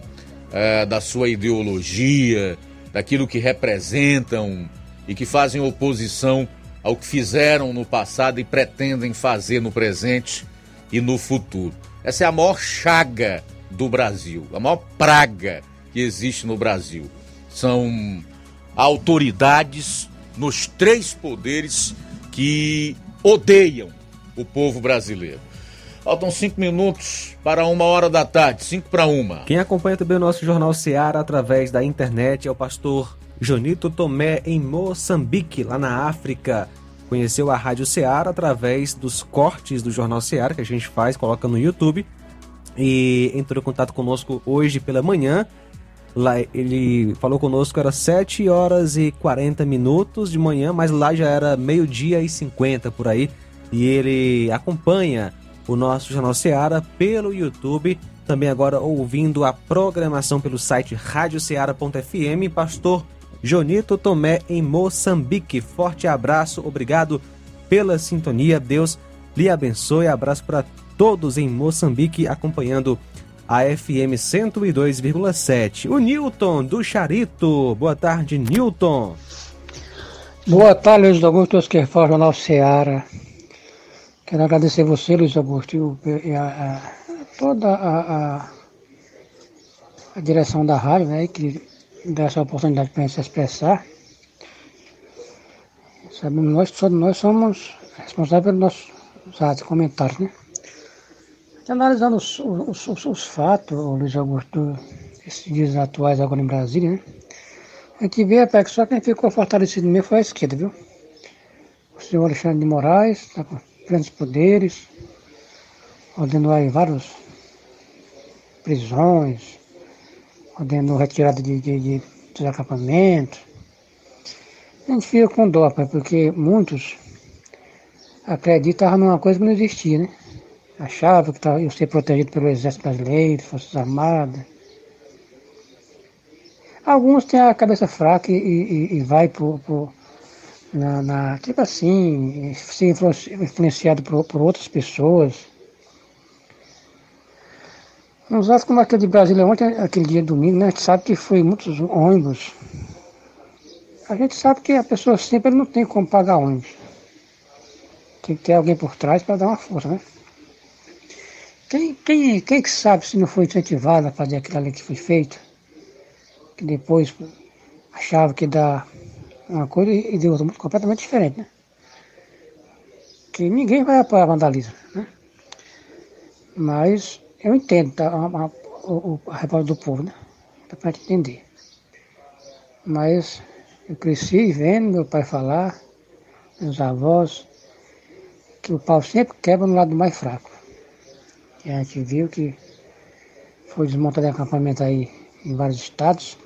é, da sua ideologia, daquilo que representam e que fazem oposição ao que fizeram no passado e pretendem fazer no presente e no futuro. Essa é a maior chaga do Brasil, a maior praga que existe no Brasil. São autoridades nos três poderes que odeiam o povo brasileiro. Faltam cinco minutos para uma hora da tarde, cinco para uma. Quem acompanha também o nosso Jornal Seara através da internet é o pastor Jonito Tomé, em Moçambique, lá na África. Conheceu a Rádio Seara através dos cortes do Jornal Seara que a gente faz, coloca no YouTube. E entrou em contato conosco hoje pela manhã. Lá ele falou conosco, era 7 horas e 40 minutos de manhã, mas lá já era meio-dia e 50 por aí. E ele acompanha o nosso Jornal Seara pelo YouTube, também agora ouvindo a programação pelo site radioceara.fm, pastor Jonito Tomé em Moçambique. Forte abraço, obrigado pela sintonia. Deus lhe abençoe. Abraço para todos em Moçambique acompanhando a FM 102,7. O Newton do Charito. Boa tarde, Newton. Boa tarde, Luiz Augusto Osquerfal, Jornal Seara. Quero agradecer você, Luiz Augusto, e a, a, toda a, a, direção da rádio, né, que dá essa oportunidade para a gente se expressar. Sabemos, nós, todos nós somos responsáveis pelos nossos atos comentários, né? Analisando os, os, os, os fatos, Luiz Augusto, esses dias atuais agora em Brasília, né? A gente vê até que só quem ficou fortalecido mesmo foi a esquerda, viu? O senhor Alexandre de Moraes, tá grandes poderes, ordenou aí várias prisões, ordenou retirada de, de, de, dos acampamentos. A gente fica com dó, porque muitos acreditavam numa coisa que não existia, né? Achavam que iam ser protegidos pelo Exército Brasileiro, Forças Armadas. Alguns têm a cabeça fraca e, e, e vai por, por na, na, tipo assim, ser influenciado por, por outras pessoas. Nos atos como aquele de Brasília ontem, aquele dia domingo, né, a gente sabe que foi muitos ônibus. A gente sabe que a pessoa sempre não tem como pagar ônibus. Tem que ter alguém por trás para dar uma força, né? Quem, quem, quem que sabe se não foi incentivado a fazer aquilo ali que foi feito? Que depois achava que dá uma coisa e de outra completamente diferente, né? Que ninguém vai apoiar vandalismo, né? Mas eu entendo tá, a, a, a, revolta do povo, né? Dá pra entender. Mas eu cresci vendo meu pai falar, meus avós, que o pau sempre quebra no lado mais fraco. E a gente viu que foi desmontado acampamento aí em vários estados.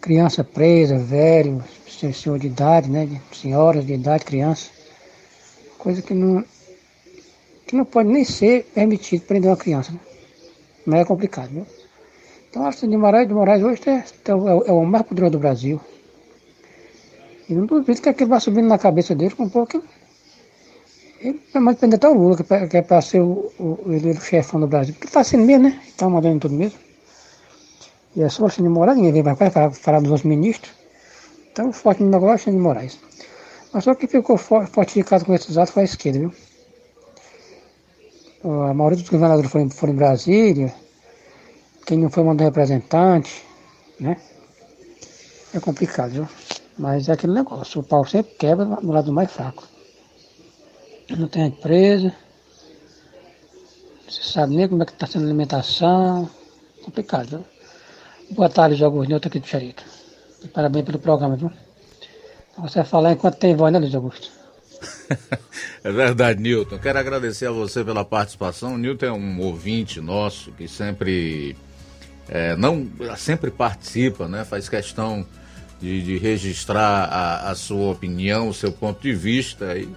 Criança presa, velho, senhor de idade, né? senhoras de idade, criança. Coisa que não, que não pode nem ser permitido prender uma criança, né? Mas é complicado, viu? Então, Alexandre de Moraes, de Moraes hoje é, é, o, é o mais poderoso do Brasil. E não duvido que aquilo vai subindo na cabeça dele com um pouco. Ele vai prender até o Lula, que é para ser o, o, o chefão do Brasil. Porque está sendo mesmo, né? Está mandando tudo mesmo. E é só Alexandre de Moraes, ninguém vai falar, falar dos outros ministros. Então, forte no negócio é Alexandre de Moraes. Mas só que ficou fortificado com esses atos foi a esquerda, viu? A maioria dos governadores foram, foram em Brasília, quem não foi mandou representante, né? É complicado, viu? Mas é aquele negócio, o pau sempre quebra no lado mais fraco. Não tem empresa, você sabe nem como é que está sendo a alimentação, complicado, viu? Boa tarde, Jogos Newton aqui do Charito. Parabéns pelo programa, viu? Você vai falar enquanto tem voz, né, Luiz Augusto? <laughs> é verdade, Newton. Quero agradecer a você pela participação. O Newton é um ouvinte nosso que sempre é, não sempre participa, né? Faz questão de, de registrar a, a, sua opinião, o seu ponto de vista. E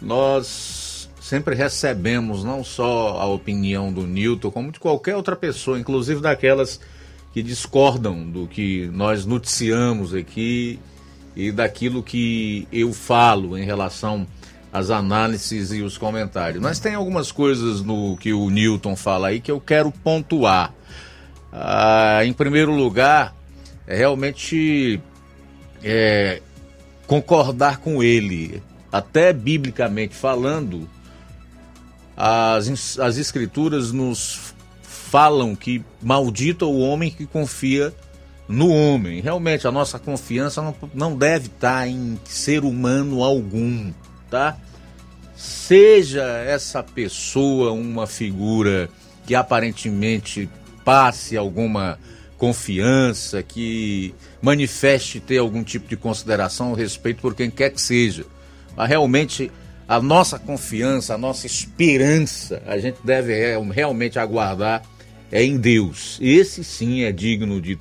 nós sempre recebemos não só a opinião do Newton, como de qualquer outra pessoa, inclusive daquelas que discordam do que nós noticiamos aqui e daquilo que eu falo em relação às análises e os comentários. Mas tem algumas coisas no que o Newton fala aí que eu quero pontuar. Ah, em primeiro lugar, é realmente é, concordar com ele, até biblicamente falando, as, as escrituras nos falam que maldito é o homem que confia no homem. Realmente, a nossa confiança não, não deve estar em ser humano algum, tá? Seja essa pessoa uma figura que aparentemente passe alguma confiança, que manifeste ter algum tipo de consideração ou respeito por quem quer que seja. Realmente a nossa confiança, a nossa esperança, a gente deve realmente aguardar é em Deus. Esse sim é digno de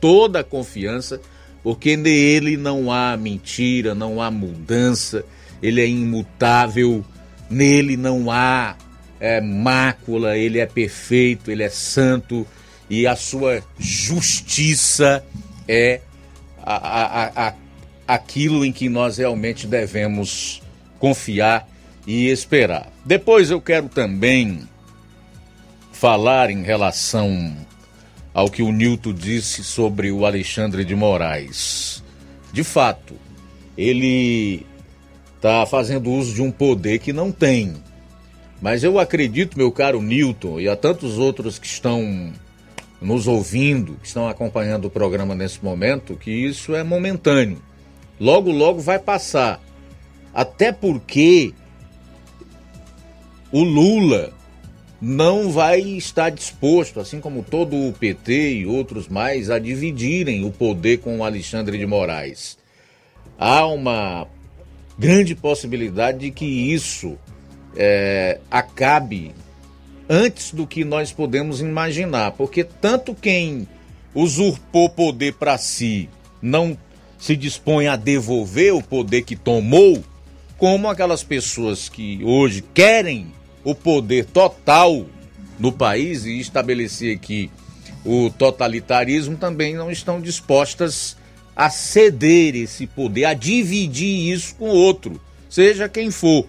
toda a confiança, porque nele não há mentira, não há mudança, ele é imutável, nele não há é, mácula, ele é perfeito, ele é santo e a sua justiça é a, a, a, aquilo em que nós realmente devemos confiar e esperar. Depois eu quero também falar em relação ao que o Newton disse sobre o Alexandre de Moraes. De fato, ele está fazendo uso de um poder que não tem. Mas eu acredito, meu caro Newton, e a tantos outros que estão nos ouvindo, que estão acompanhando o programa nesse momento, que isso é momentâneo. Logo, logo vai passar. Até porque o Lula não vai estar disposto, assim como todo o PT e outros mais, a dividirem o poder com o Alexandre de Moraes. Há uma grande possibilidade de que isso é, acabe antes do que nós podemos imaginar, porque tanto quem usurpou poder para si não se dispõe a devolver o poder que tomou, como aquelas pessoas que hoje querem o poder total no país e estabelecer aqui o totalitarismo também não estão dispostas a ceder esse poder, a dividir isso com outro, seja quem for,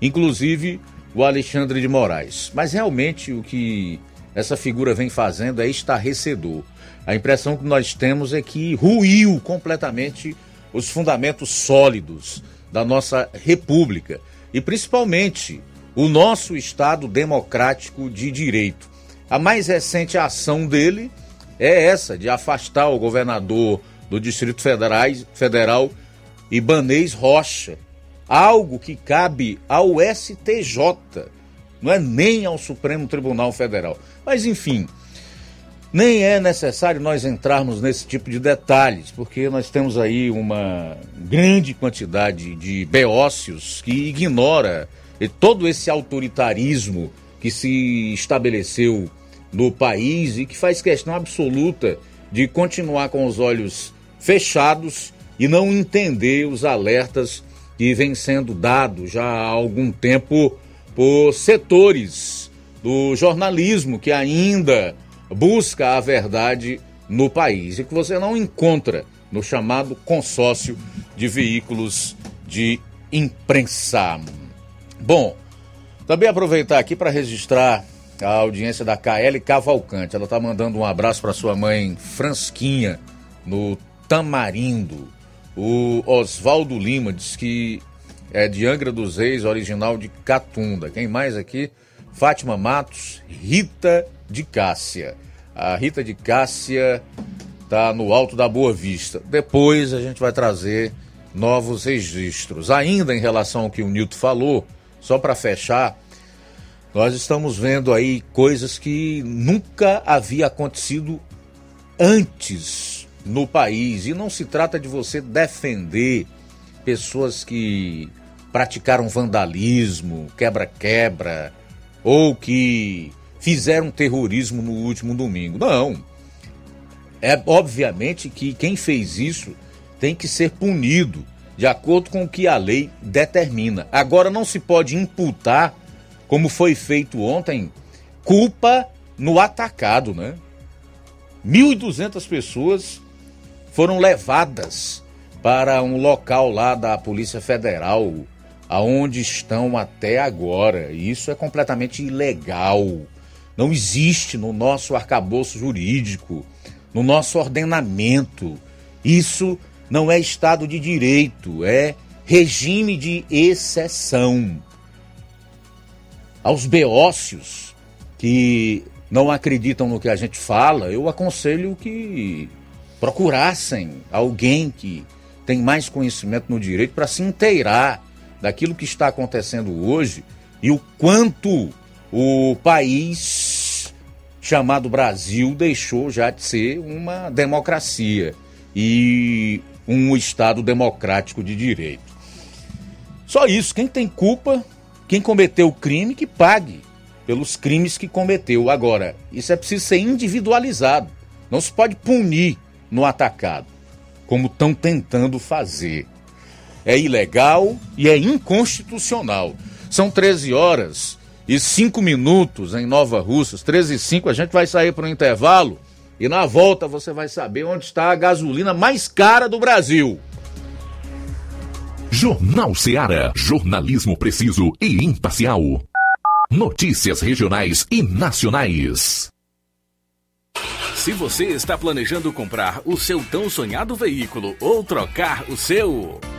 inclusive o Alexandre de Moraes. Mas realmente o que essa figura vem fazendo é estarrecedor. A impressão que nós temos é que ruiu completamente os fundamentos sólidos da nossa república e principalmente o nosso Estado democrático de direito. A mais recente ação dele é essa, de afastar o governador do Distrito Federais, Federal, Ibanês Rocha. Algo que cabe ao STJ, não é nem ao Supremo Tribunal Federal. Mas, enfim, nem é necessário nós entrarmos nesse tipo de detalhes, porque nós temos aí uma grande quantidade de beócios que ignora todo esse autoritarismo que se estabeleceu no país e que faz questão absoluta de continuar com os olhos fechados e não entender os alertas que vêm sendo dados já há algum tempo por setores do jornalismo que ainda busca a verdade no país e que você não encontra no chamado consórcio de veículos de imprensa. Bom, também aproveitar aqui para registrar a audiência da KL Cavalcante. Ela está mandando um abraço para sua mãe Fransquinha, no Tamarindo. O Oswaldo Lima diz que é de Angra dos Reis, original de Catunda. Quem mais aqui? Fátima Matos, Rita de Cássia. A Rita de Cássia está no alto da Boa Vista. Depois a gente vai trazer novos registros. Ainda em relação ao que o Nilton falou, só para fechar, nós estamos vendo aí coisas que nunca havia acontecido antes no país. E não se trata de você defender pessoas que praticaram vandalismo, quebra-quebra, ou que fizeram terrorismo no último domingo. Não. É obviamente que quem fez isso tem que ser punido de acordo com o que a lei determina. Agora não se pode imputar, como foi feito ontem, culpa no atacado, né? 1.200 pessoas foram levadas para um local lá da Polícia Federal, aonde estão até agora. Isso é completamente ilegal. Não existe no nosso arcabouço jurídico, no nosso ordenamento. Isso não é Estado de Direito, é regime de exceção. Aos beócios que não acreditam no que a gente fala, eu aconselho que procurassem alguém que tem mais conhecimento no direito para se inteirar daquilo que está acontecendo hoje e o quanto o país chamado Brasil deixou já de ser uma democracia e um Estado democrático de direito. Só isso, quem tem culpa, quem cometeu o crime, que pague pelos crimes que cometeu. Agora, isso é preciso ser individualizado. Não se pode punir no atacado, como estão tentando fazer. É ilegal e é inconstitucional. São 13 horas e 5 minutos em Nova Russas, 13 e 5. A gente vai sair para o intervalo e na volta você vai saber onde está a gasolina mais cara do Brasil. Jornal Seara. Jornalismo preciso e imparcial. Notícias regionais e nacionais. Se você está planejando comprar o seu tão sonhado veículo ou trocar o seu.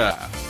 Yeah.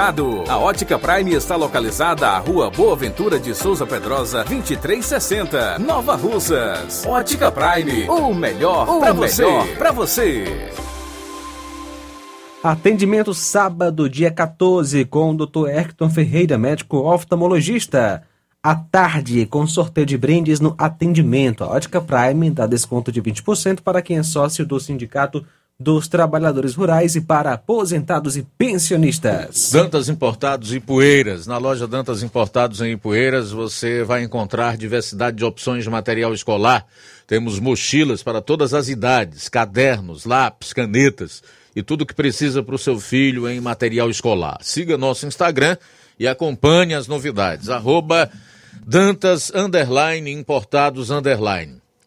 A Ótica Prime está localizada à Rua Boa Ventura de Souza Pedrosa, 2360, Nova Russas. Ótica Prime, o melhor para você. Pra você. Atendimento sábado, dia 14, com o Dr. Hector Ferreira, médico oftalmologista. À tarde, com sorteio de brindes no atendimento. A Ótica Prime dá desconto de 20% para quem é sócio do Sindicato dos Trabalhadores Rurais e para aposentados e pensionistas. Dantas Importados e Poeiras. Na loja Dantas Importados em Ipueiras você vai encontrar diversidade de opções de material escolar. Temos mochilas para todas as idades, cadernos, lápis, canetas e tudo que precisa para o seu filho em material escolar. Siga nosso Instagram e acompanhe as novidades. Arroba Dantas Importados.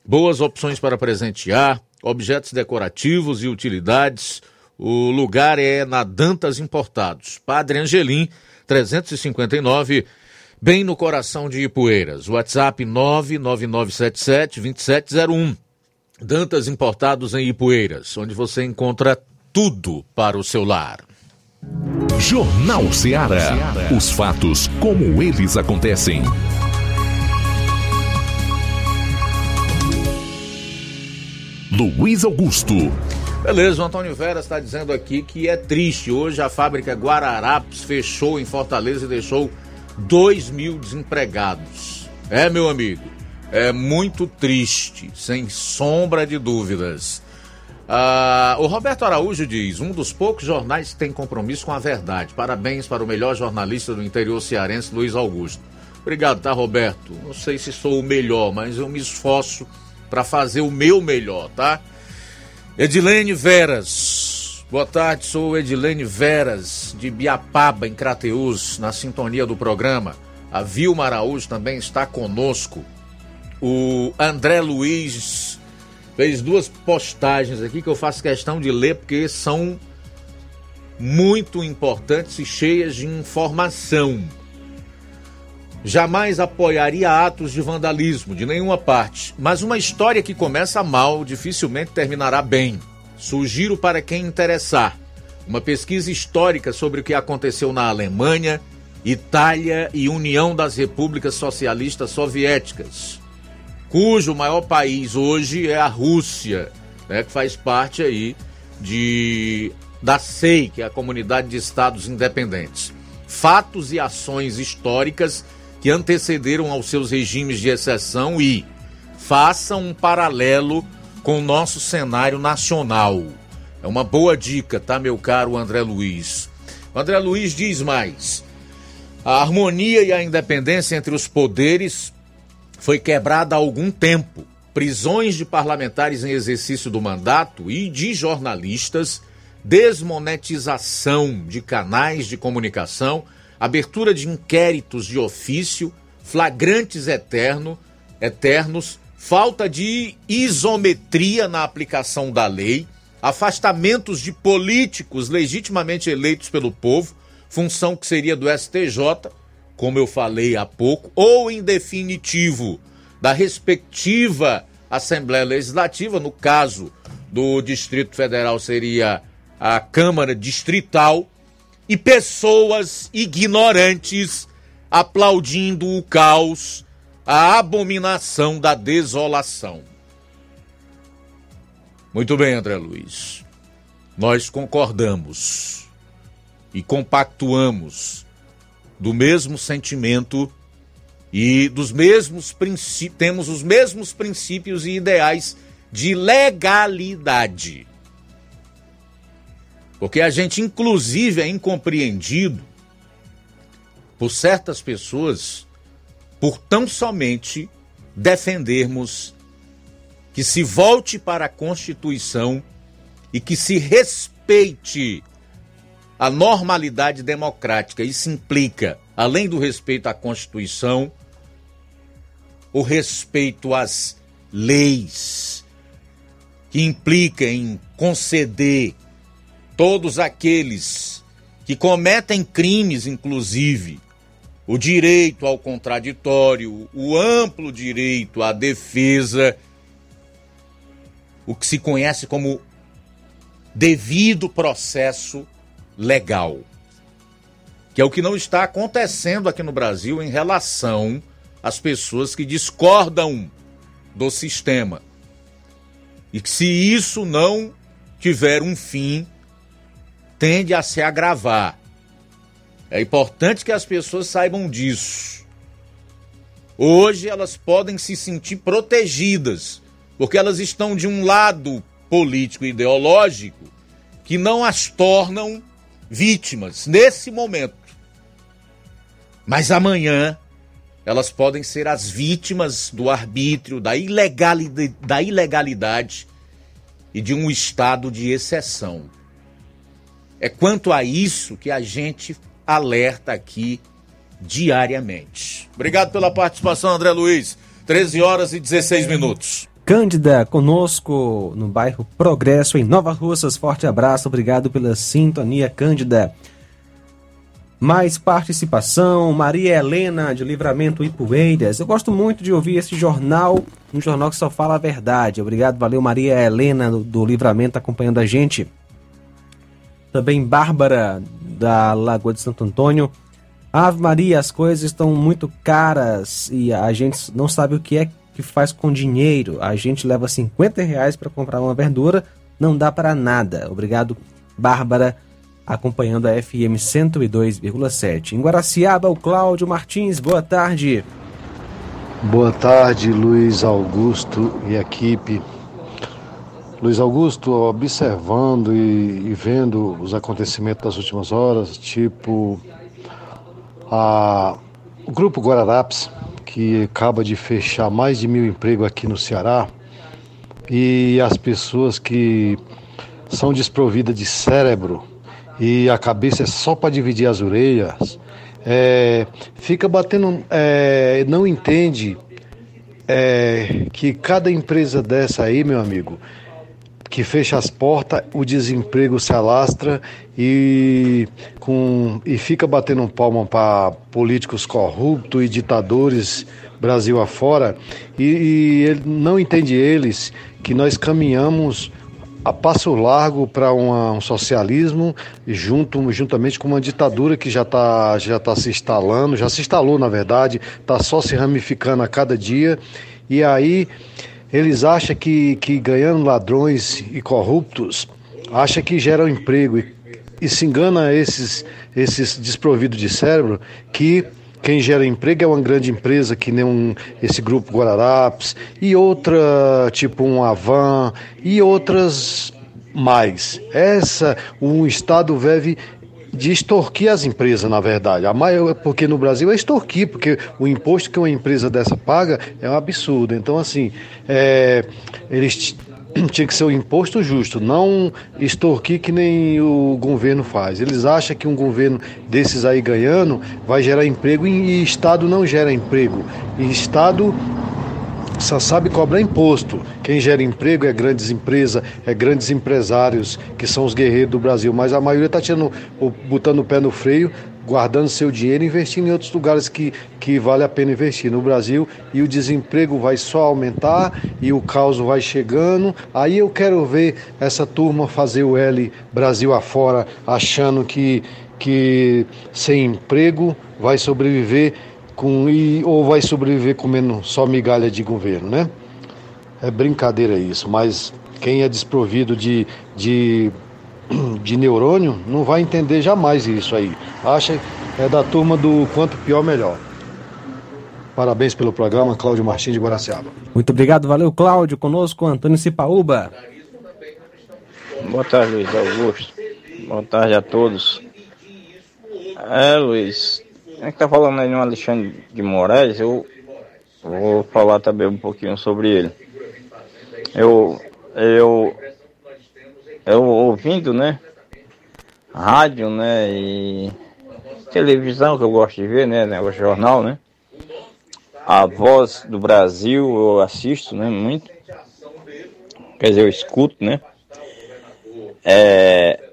Boas opções para presentear, objetos decorativos e utilidades. O lugar é na Dantas Importados. Padre Angelim, 359, bem no coração de Ipueiras. WhatsApp 99977-2701. Dantas Importados em Ipueiras, onde você encontra tudo para o seu lar. Jornal Ceará. Os fatos como eles acontecem. Luiz Augusto. Beleza, o Antônio Vera está dizendo aqui que é triste. Hoje a fábrica Guararapes fechou em Fortaleza e deixou 2 mil desempregados. É, meu amigo, é muito triste, sem sombra de dúvidas. Ah, o Roberto Araújo diz: um dos poucos jornais que tem compromisso com a verdade. Parabéns para o melhor jornalista do interior cearense, Luiz Augusto. Obrigado, tá, Roberto? Não sei se sou o melhor, mas eu me esforço para fazer o meu melhor, tá? Edilene Veras. Boa tarde, sou Edilene Veras, de Biapaba, em Crateus, na sintonia do programa. A Vilma Araújo também está conosco. O André Luiz fez duas postagens aqui que eu faço questão de ler porque são muito importantes e cheias de informação. Jamais apoiaria atos de vandalismo de nenhuma parte, mas uma história que começa mal dificilmente terminará bem. Sugiro para quem interessar uma pesquisa histórica sobre o que aconteceu na Alemanha, Itália e União das Repúblicas Socialistas Soviéticas, cujo maior país hoje é a Rússia, né, que faz parte aí de da SEI, que é a Comunidade de Estados Independentes. Fatos e ações históricas que antecederam aos seus regimes de exceção e façam um paralelo com o nosso cenário nacional. É uma boa dica, tá, meu caro André Luiz? O André Luiz diz mais: a harmonia e a independência entre os poderes foi quebrada há algum tempo. Prisões de parlamentares em exercício do mandato e de jornalistas, desmonetização de canais de comunicação abertura de inquéritos de ofício, flagrantes eterno, eternos, falta de isometria na aplicação da lei, afastamentos de políticos legitimamente eleitos pelo povo, função que seria do STJ, como eu falei há pouco, ou em definitivo da respectiva Assembleia Legislativa, no caso do Distrito Federal seria a Câmara Distrital, e pessoas ignorantes aplaudindo o caos, a abominação da desolação. Muito bem, André Luiz. Nós concordamos e compactuamos do mesmo sentimento e dos mesmos princípios, temos os mesmos princípios e ideais de legalidade. Porque a gente, inclusive, é incompreendido por certas pessoas por tão somente defendermos que se volte para a Constituição e que se respeite a normalidade democrática. Isso implica, além do respeito à Constituição, o respeito às leis, que implica em conceder todos aqueles que cometem crimes, inclusive, o direito ao contraditório, o amplo direito à defesa, o que se conhece como devido processo legal. Que é o que não está acontecendo aqui no Brasil em relação às pessoas que discordam do sistema. E que se isso não tiver um fim, tende a se agravar. É importante que as pessoas saibam disso. Hoje elas podem se sentir protegidas, porque elas estão de um lado político e ideológico que não as tornam vítimas nesse momento. Mas amanhã elas podem ser as vítimas do arbítrio, da ilegalidade, da ilegalidade e de um estado de exceção. É quanto a isso que a gente alerta aqui diariamente. Obrigado pela participação, André Luiz. 13 horas e 16 minutos. Cândida conosco no bairro Progresso, em Nova Russas. Forte abraço, obrigado pela sintonia, Cândida. Mais participação, Maria Helena de Livramento Ipueiras. Eu gosto muito de ouvir esse jornal, um jornal que só fala a verdade. Obrigado, valeu Maria Helena do, do Livramento acompanhando a gente. Também Bárbara da Lagoa de Santo Antônio. Ave Maria, as coisas estão muito caras e a gente não sabe o que é que faz com dinheiro. A gente leva 50 reais para comprar uma verdura, não dá para nada. Obrigado, Bárbara acompanhando a FM 102,7. Em Guaraciaba, o Cláudio Martins, boa tarde. Boa tarde, Luiz Augusto e equipe. Luiz Augusto, observando e, e vendo os acontecimentos das últimas horas, tipo a, o Grupo Guararapes, que acaba de fechar mais de mil empregos aqui no Ceará, e as pessoas que são desprovidas de cérebro e a cabeça é só para dividir as orelhas, é, fica batendo, é, não entende é, que cada empresa dessa aí, meu amigo, que fecha as portas, o desemprego se alastra e, com, e fica batendo palma para políticos corruptos e ditadores Brasil afora, e, e ele, não entende eles que nós caminhamos a passo largo para um socialismo junto, juntamente com uma ditadura que já está já tá se instalando, já se instalou na verdade, está só se ramificando a cada dia. E aí eles acham que, que ganhando ladrões e corruptos, acha que geram emprego e, e se engana esses, esses desprovidos de cérebro que quem gera emprego é uma grande empresa, que nem um, esse grupo Guararapes, e outra, tipo um Avan, e outras mais. Essa, o Estado deve de extorquir as empresas, na verdade. A maior, porque no Brasil é extorquir, porque o imposto que uma empresa dessa paga é um absurdo. Então, assim, é, eles <clears throat> tinha que ser um imposto justo, não extorquir que nem o governo faz. Eles acham que um governo desses aí ganhando vai gerar emprego e Estado não gera emprego. E Estado só sabe cobrar imposto. Quem gera emprego é grandes empresas, é grandes empresários, que são os guerreiros do Brasil. Mas a maioria está botando o pé no freio, guardando seu dinheiro e investindo em outros lugares que, que vale a pena investir. No Brasil, e o desemprego vai só aumentar e o caos vai chegando. Aí eu quero ver essa turma fazer o L Brasil afora, achando que, que sem emprego vai sobreviver com, e, ou vai sobreviver comendo só migalha de governo, né? É brincadeira isso, mas quem é desprovido de, de <clears throat> de neurônio não vai entender jamais isso aí. Acha é da turma do quanto pior melhor. Parabéns pelo programa, Cláudio Martins de Guaraciaba. Muito obrigado, valeu Cláudio, conosco Antônio Cipaúba. Boa tarde, Luiz Augusto. Boa tarde a todos. É, Luiz, a gente tá falando aí no Alexandre de Moraes, eu vou falar também um pouquinho sobre ele. Eu, eu eu ouvindo, né? Rádio, né? E televisão que eu gosto de ver, né? O jornal, né? A voz do Brasil eu assisto, né? Muito. Quer dizer, eu escuto, né? É.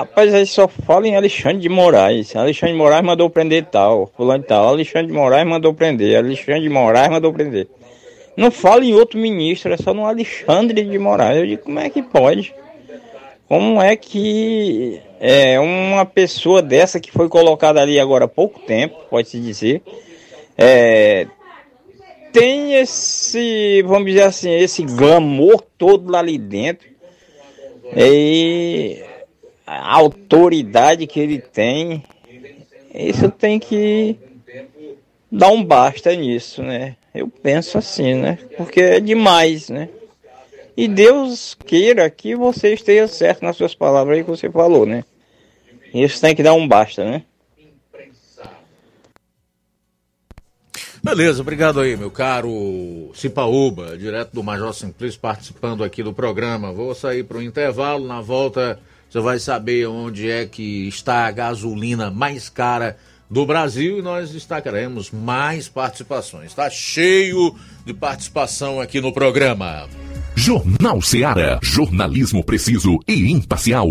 Rapaz, aí só fala em Alexandre de Moraes. Alexandre de Moraes mandou prender tal, fulano tal. Alexandre de Moraes mandou prender. Alexandre de Moraes mandou prender. Não fala em outro ministro, é só no Alexandre de Moraes. Eu digo, como é que pode? Como é que é, uma pessoa dessa que foi colocada ali agora há pouco tempo, pode-se dizer, é, tem esse, vamos dizer assim, esse glamour todo lá ali dentro. E a autoridade que ele tem, isso tem que dar um basta nisso, né? Eu penso assim, né? Porque é demais, né? E Deus queira que você esteja certo nas suas palavras aí que você falou, né? Isso tem que dar um basta, né? Beleza, obrigado aí, meu caro Cipaúba, direto do Major Simplício, participando aqui do programa. Vou sair para o intervalo, na volta você vai saber onde é que está a gasolina mais cara do Brasil e nós destacaremos mais participações. Está cheio de participação aqui no programa. Jornal Seara. Jornalismo preciso e imparcial.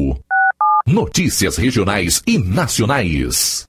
Notícias regionais e nacionais.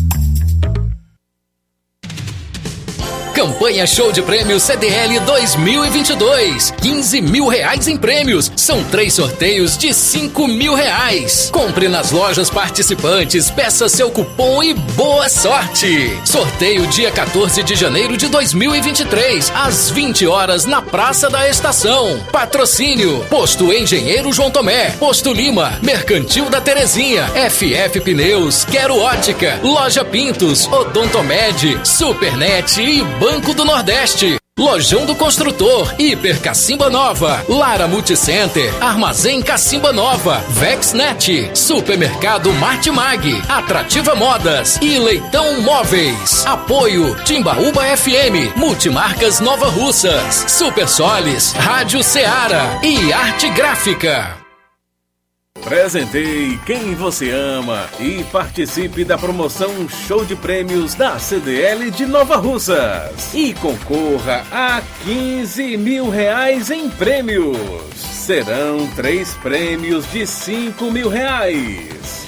Campanha Show de Prêmios CDL 2022. 15 mil reais em prêmios. São três sorteios de 5 mil reais. Compre nas lojas participantes, peça seu cupom e boa sorte. Sorteio dia 14 de janeiro de 2023, às 20 horas na Praça da Estação. Patrocínio: Posto Engenheiro João Tomé, Posto Lima, Mercantil da Terezinha, FF Pneus, Quero Ótica, Loja Pintos, Odontomed, Supernet e Banco Banco do Nordeste. Lojão do Construtor, Hiper Cacimba Nova, Lara Multicenter, Armazém Cacimba Nova, Vexnet, Supermercado Martimag, Atrativa Modas e Leitão Móveis. Apoio Timbaúba FM, Multimarcas Nova Russas, Super Solis, Rádio Ceará e Arte Gráfica. Presenteie quem você ama e participe da promoção Show de Prêmios da CDL de Nova Russas. E concorra a 15 mil reais em prêmios. Serão três prêmios de 5 mil reais.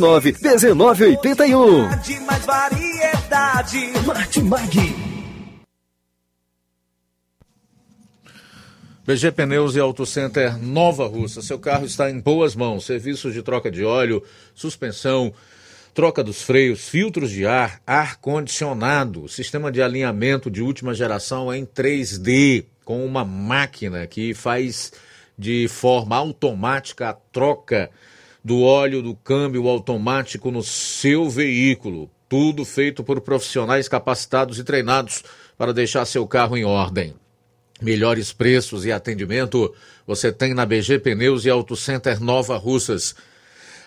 9929 1981. De mais variedade. Martimag. BG Pneus e Auto Center Nova Russa. Seu carro está em boas mãos. Serviços de troca de óleo, suspensão, troca dos freios, filtros de ar, ar condicionado, sistema de alinhamento de última geração em 3D, com uma máquina que faz de forma automática a troca do óleo do câmbio automático no seu veículo. Tudo feito por profissionais capacitados e treinados para deixar seu carro em ordem. Melhores preços e atendimento você tem na BG Pneus e Auto Center Nova Russas.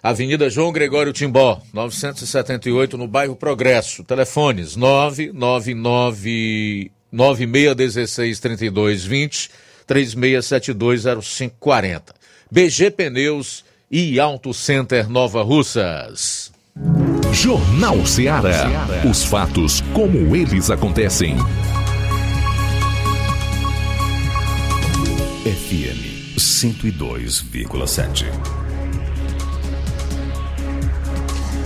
Avenida João Gregório Timbó, 978, no bairro Progresso. Telefones 999 9616 3220 36720540. BG Pneus e Auto Center Nova Russas. Jornal Ceará. Os fatos como eles acontecem. FM 102,7.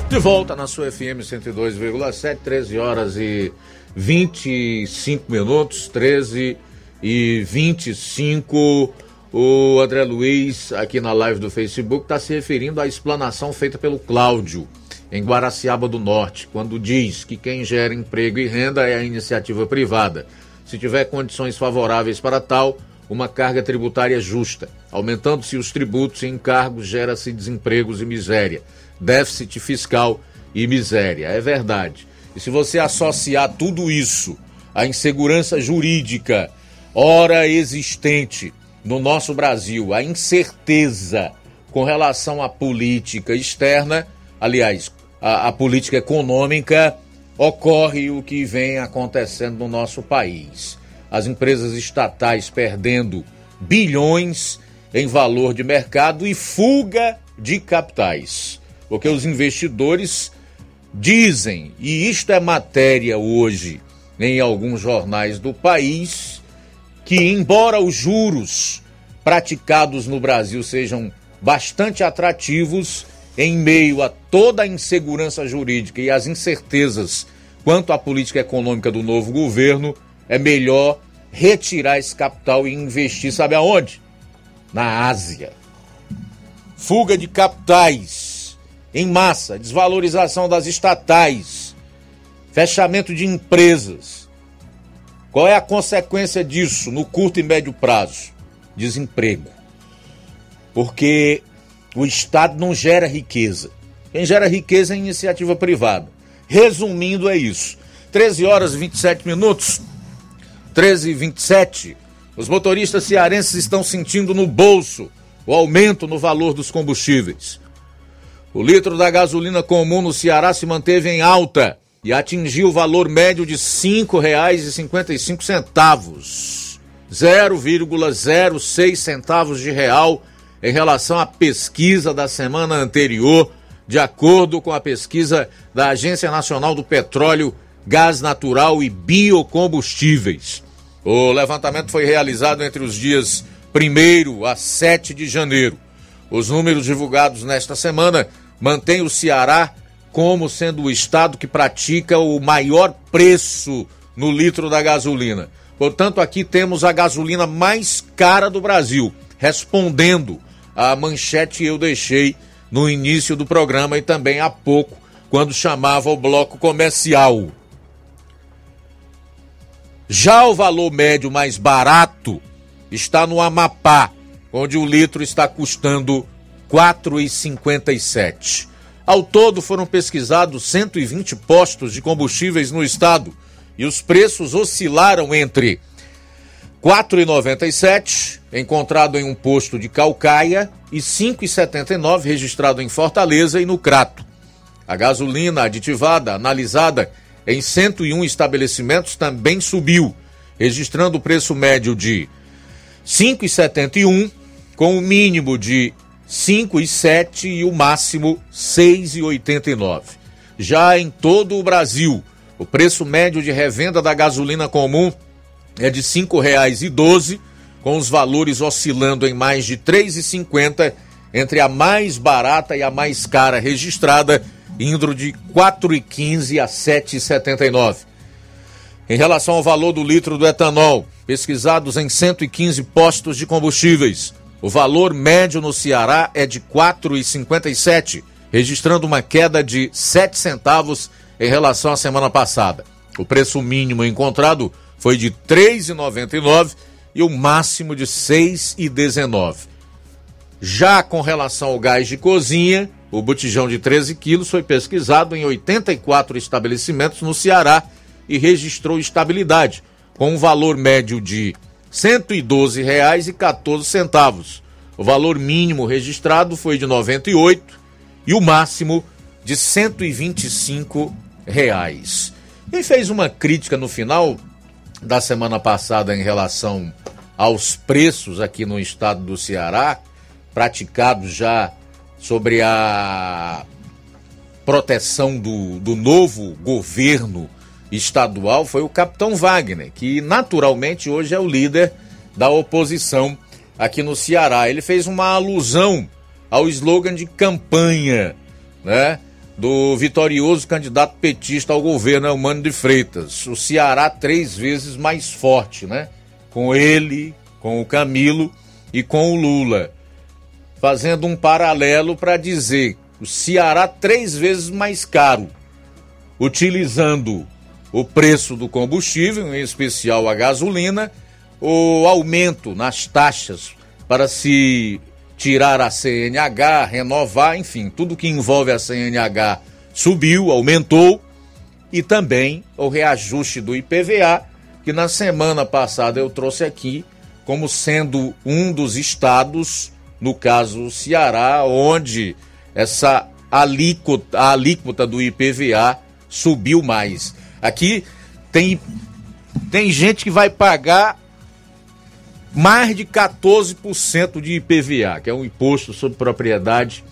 De volta na sua FM 102,7, 13 horas e 25 minutos, 13 e 25. O André Luiz, aqui na live do Facebook, está se referindo à explanação feita pelo Cláudio, em Guaraciaba do Norte, quando diz que quem gera emprego e renda é a iniciativa privada. Se tiver condições favoráveis para tal, uma carga tributária justa. Aumentando-se os tributos e encargos, gera-se desempregos e miséria, déficit fiscal e miséria. É verdade. E se você associar tudo isso à insegurança jurídica, ora existente no nosso Brasil, a incerteza com relação à política externa, aliás, a, a política econômica, ocorre o que vem acontecendo no nosso país. As empresas estatais perdendo bilhões em valor de mercado e fuga de capitais. Porque os investidores dizem, e isto é matéria hoje em alguns jornais do país, que, embora os juros praticados no Brasil sejam bastante atrativos, em meio a toda a insegurança jurídica e as incertezas quanto à política econômica do novo governo, é melhor retirar esse capital e investir, sabe aonde? Na Ásia. Fuga de capitais em massa, desvalorização das estatais, fechamento de empresas. Qual é a consequência disso no curto e médio prazo? Desemprego. Porque o Estado não gera riqueza. Quem gera riqueza é iniciativa privada. Resumindo, é isso. 13 horas e 27 minutos. 13 e 27. Os motoristas cearenses estão sentindo no bolso o aumento no valor dos combustíveis. O litro da gasolina comum no Ceará se manteve em alta e atingiu o valor médio de R$ 5,55, 0,06 centavos de real em relação à pesquisa da semana anterior, de acordo com a pesquisa da Agência Nacional do Petróleo, Gás Natural e Biocombustíveis. O levantamento foi realizado entre os dias 1 a 7 de janeiro. Os números divulgados nesta semana mantém o Ceará como sendo o estado que pratica o maior preço no litro da gasolina. Portanto, aqui temos a gasolina mais cara do Brasil, respondendo à manchete que eu deixei no início do programa e também há pouco, quando chamava o bloco comercial. Já o valor médio mais barato está no Amapá, onde o litro está custando 4,57. Ao todo foram pesquisados 120 postos de combustíveis no estado e os preços oscilaram entre 4,97 encontrado em um posto de Calcaia e 5,79 registrado em Fortaleza e no Crato. A gasolina aditivada analisada em 101 estabelecimentos também subiu, registrando o preço médio de 5,71 com o mínimo de 5,7 e o máximo 6,89. Já em todo o Brasil, o preço médio de revenda da gasolina comum é de R$ 5,12, com os valores oscilando em mais de R$ 3,50 entre a mais barata e a mais cara registrada, indo de R$ 4,15 a R$ 7,79. Em relação ao valor do litro do etanol, pesquisados em 115 postos de combustíveis, o valor médio no Ceará é de R$ 4,57, registrando uma queda de 7 centavos em relação à semana passada. O preço mínimo encontrado foi de R$ 3,99 e o máximo de R$ 6,19. Já com relação ao gás de cozinha, o botijão de 13 quilos foi pesquisado em 84 estabelecimentos no Ceará e registrou estabilidade, com um valor médio de R$ 112,14. O valor mínimo registrado foi de R$ 98 e o máximo de 125 reais. E fez uma crítica no final da semana passada em relação aos preços aqui no estado do Ceará, praticados já sobre a proteção do, do novo governo estadual foi o capitão Wagner, que naturalmente hoje é o líder da oposição aqui no Ceará. Ele fez uma alusão ao slogan de campanha, né? Do vitorioso candidato petista ao governo, Elmano de Freitas. O Ceará três vezes mais forte, né? Com ele, com o Camilo e com o Lula. Fazendo um paralelo para dizer o Ceará três vezes mais caro, utilizando o preço do combustível, em especial a gasolina, o aumento nas taxas para se tirar a CNH, renovar, enfim, tudo que envolve a CNH subiu, aumentou, e também o reajuste do IPVA, que na semana passada eu trouxe aqui como sendo um dos estados, no caso o Ceará, onde essa alíquota, a alíquota do IPVA subiu mais. Aqui tem, tem gente que vai pagar mais de 14% de IPVA, que é um imposto sobre propriedade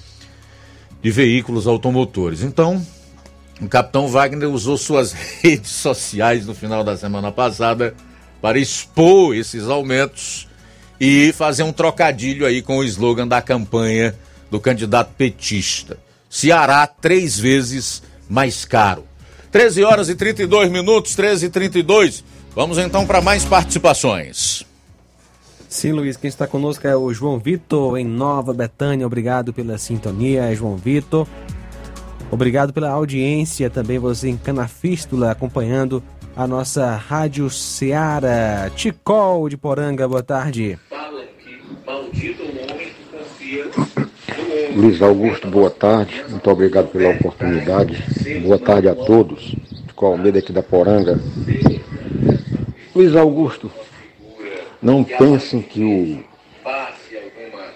de veículos automotores. Então, o capitão Wagner usou suas <laughs> redes sociais no final da semana passada para expor esses aumentos e fazer um trocadilho aí com o slogan da campanha do candidato petista. Ceará três vezes mais caro. 13 horas e 32 minutos, 13 e 32. Vamos então para mais participações. Sim, Luiz, quem está conosco é o João Vitor, em Nova Betânia. Obrigado pela sintonia, João Vitor. Obrigado pela audiência, também você em Canafístula, acompanhando a nossa Rádio Ceará. Ticol de Poranga, boa tarde. Fala que maldito homem que confia Luiz Augusto, boa tarde. Muito obrigado pela oportunidade. Boa tarde a todos. Com Almeida aqui da Poranga. Luiz Augusto, não pensem que o,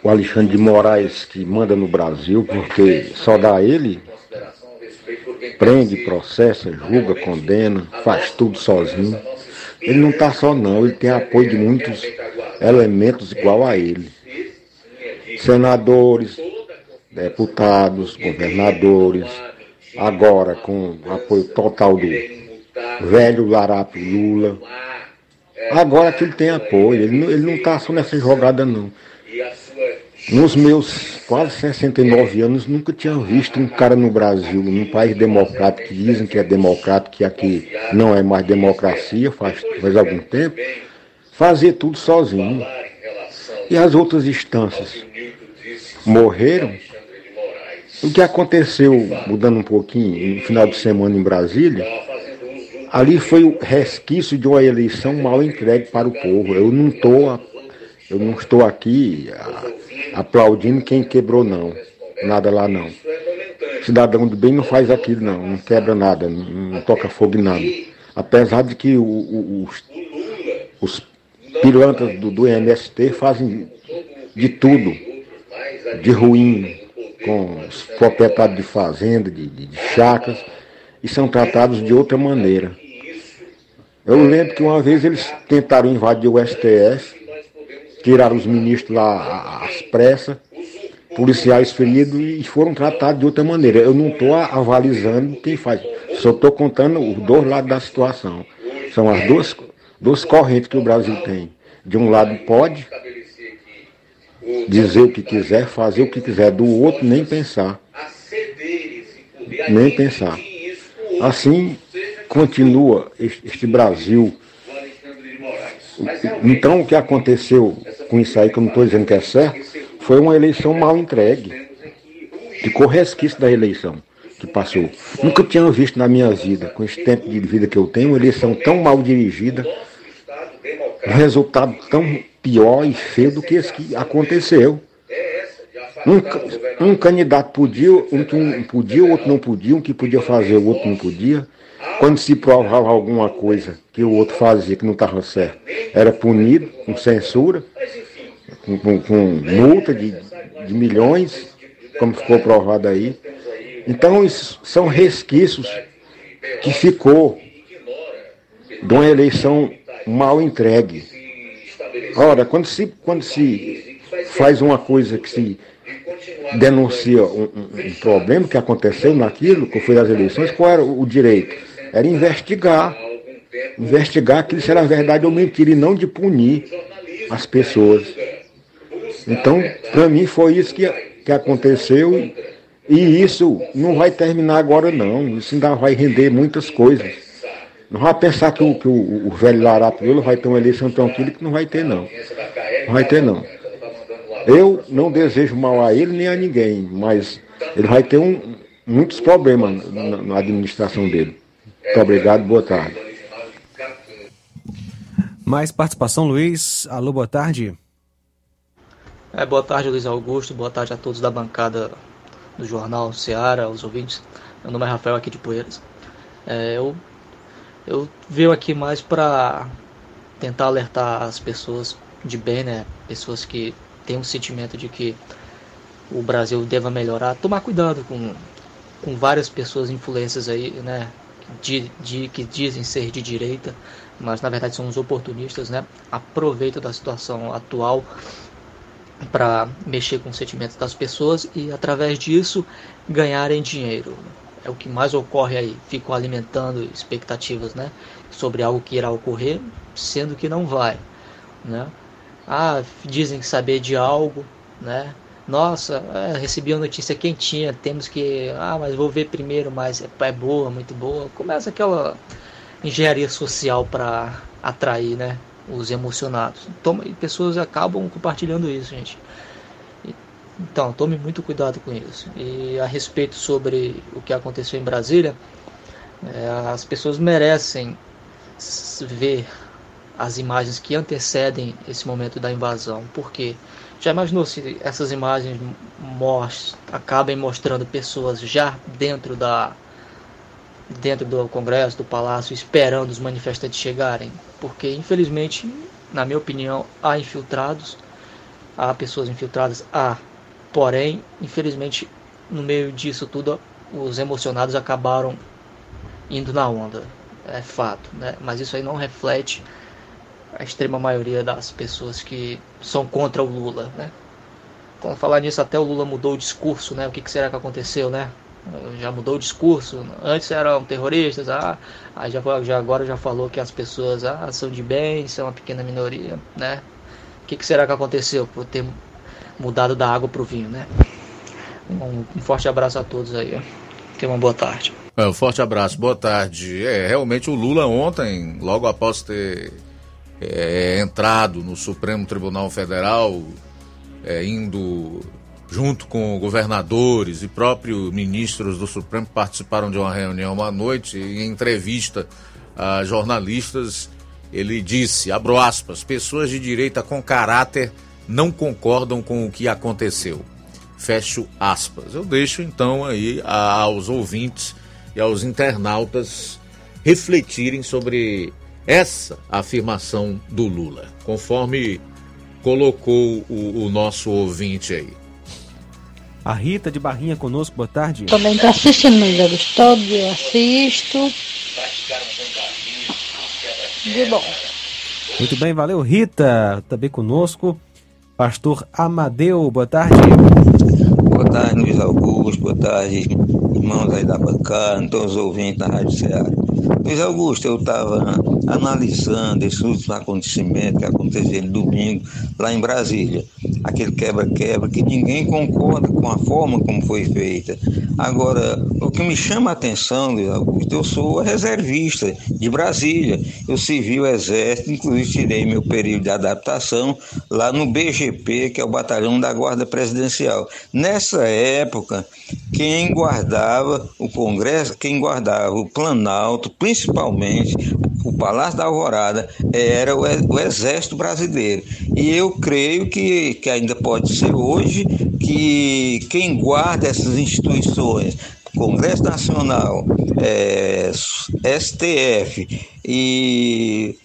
o Alexandre de Moraes que manda no Brasil, porque só dá ele, prende, processa, julga, condena, faz tudo sozinho. Ele não está só não, ele tem apoio de muitos elementos igual a ele. Senadores, deputados, governadores, agora com apoio total do velho Larato Lula. Agora que ele tem apoio, ele não está só nessa jogada não. Nos meus quase 69 anos, nunca tinha visto um cara no Brasil, num país democrático, que dizem que é democrático, que aqui não é mais democracia, faz, faz algum tempo, fazer tudo sozinho. E as outras instâncias morreram o que aconteceu, mudando um pouquinho, no final de semana em Brasília, ali foi o resquício de uma eleição mal entregue para o povo. Eu não estou, eu não estou aqui aplaudindo quem quebrou não, nada lá não. Cidadão do bem não faz aquilo não, não quebra nada, não, não toca fogo em nada. Apesar de que o, o, os, os pilantras do, do MST fazem de tudo de ruim com os proprietários de fazenda, de, de, de chacras, e são tratados de outra maneira. Eu lembro que uma vez eles tentaram invadir o STF, tiraram os ministros lá às pressas, policiais feridos e foram tratados de outra maneira. Eu não estou avalizando quem faz, só estou contando os dois lados da situação. São as duas, duas correntes que o Brasil tem. De um lado pode, dizer o que quiser, fazer o que quiser, do outro nem pensar. Nem pensar. Assim continua este Brasil. Então o que aconteceu com isso aí, que eu não estou dizendo que é certo, foi uma eleição mal entregue. Ficou resquício da eleição que passou. Nunca tinha visto na minha vida, com esse tempo de vida que eu tenho, uma eleição tão mal dirigida, resultado tão pior e feio do que esse que aconteceu. Um, um candidato podia, um que um podia, outro não podia, um que podia fazer, o outro não podia. Quando se provava alguma coisa que o outro fazia que não estava certo, era punido com censura, com, com, com multa de, de milhões, como ficou provado aí. Então, isso são resquícios que ficou de uma eleição mal entregue. Ora, quando se, quando se faz uma coisa que se denuncia um, um, problema que aconteceu naquilo, que foi as eleições, qual era o direito? Era investigar. Investigar aquilo se era verdade ou mentira e não de punir as pessoas. Então, para mim foi isso que, que aconteceu e isso não vai terminar agora não. Isso ainda vai render muitas coisas. Não vai pensar que o, que o, o velho Larato vai ter uma eleição tranquila que não vai ter não. Não vai ter não. Eu não desejo mal a ele nem a ninguém, mas ele vai ter um, muitos problemas na, na administração dele. Muito obrigado, boa tarde. Mais participação, Luiz. Alô, boa tarde. É, boa tarde, Luiz Augusto. Boa tarde a todos da bancada do Jornal Seara, aos ouvintes. Meu nome é Rafael, aqui de Poeiras. É, eu, eu venho aqui mais para tentar alertar as pessoas de bem, né? Pessoas que têm um sentimento de que o Brasil deva melhorar. Tomar cuidado com, com várias pessoas influências aí, né? De, de, que dizem ser de direita, mas na verdade são os oportunistas, né? Aproveitam da situação atual para mexer com os sentimentos das pessoas e através disso ganharem dinheiro. É o que mais ocorre aí. Ficam alimentando expectativas, né, sobre algo que irá ocorrer, sendo que não vai, né? Ah, dizem saber de algo, né? Nossa, é, recebi a notícia quentinha, temos que, ah, mas vou ver primeiro, mas é, é boa, muito boa. Começa aquela engenharia social para atrair, né? os emocionados. Toma, e pessoas acabam compartilhando isso, gente. Então, tome muito cuidado com isso. E a respeito sobre o que aconteceu em Brasília, é, as pessoas merecem ver as imagens que antecedem esse momento da invasão. Porque já imaginou se essas imagens most acabem mostrando pessoas já dentro da dentro do Congresso, do Palácio, esperando os manifestantes chegarem, porque infelizmente, na minha opinião, há infiltrados, há pessoas infiltradas, há, porém, infelizmente, no meio disso tudo, os emocionados acabaram indo na onda, é fato, né? Mas isso aí não reflete a extrema maioria das pessoas que são contra o Lula, né? Então, falar nisso, até o Lula mudou o discurso, né? O que, que será que aconteceu, né? já mudou o discurso. Antes eram terroristas, ah, já, já agora já falou que as pessoas ah, são de bem, são uma pequena minoria, né? O que, que será que aconteceu por ter mudado da água para o vinho, né? Um, um, forte abraço a todos aí. Tenha uma boa tarde. É, um forte abraço, boa tarde. É, realmente o Lula ontem, logo após ter é, entrado no Supremo Tribunal Federal, é, indo junto com governadores e próprios ministros do Supremo, participaram de uma reunião à noite e em entrevista a jornalistas, ele disse, abro aspas, pessoas de direita com caráter não concordam com o que aconteceu. Fecho aspas. Eu deixo então aí aos ouvintes e aos internautas refletirem sobre essa afirmação do Lula, conforme colocou o, o nosso ouvinte aí. A Rita de Barrinha conosco, boa tarde. Também está assistindo, meus amigos. Todo dia assisto. De bom. Muito bem, valeu, Rita. Também conosco. Pastor Amadeu, boa tarde. Boa tarde, Luiz Augusto. Boa tarde, irmãos aí da bancada, todos os ouvintes da Rádio Ceará. Luiz Augusto, eu estava analisando esses últimos acontecimentos que aconteceram domingo lá em Brasília. Aquele quebra-quebra que ninguém concorda com a forma como foi feita. Agora, o que me chama a atenção, Luiz Augusto, eu sou reservista de Brasília. Eu servi o Exército, inclusive tirei meu período de adaptação lá no BGP, que é o Batalhão da Guarda Presidencial. Nessa época, quem guardava o Congresso, quem guardava o Planalto, principalmente o Palácio da Alvorada, era o, Exército Brasileiro. E eu creio que, que ainda pode ser hoje que quem guarda essas instituições Congresso Nacional, é, STF e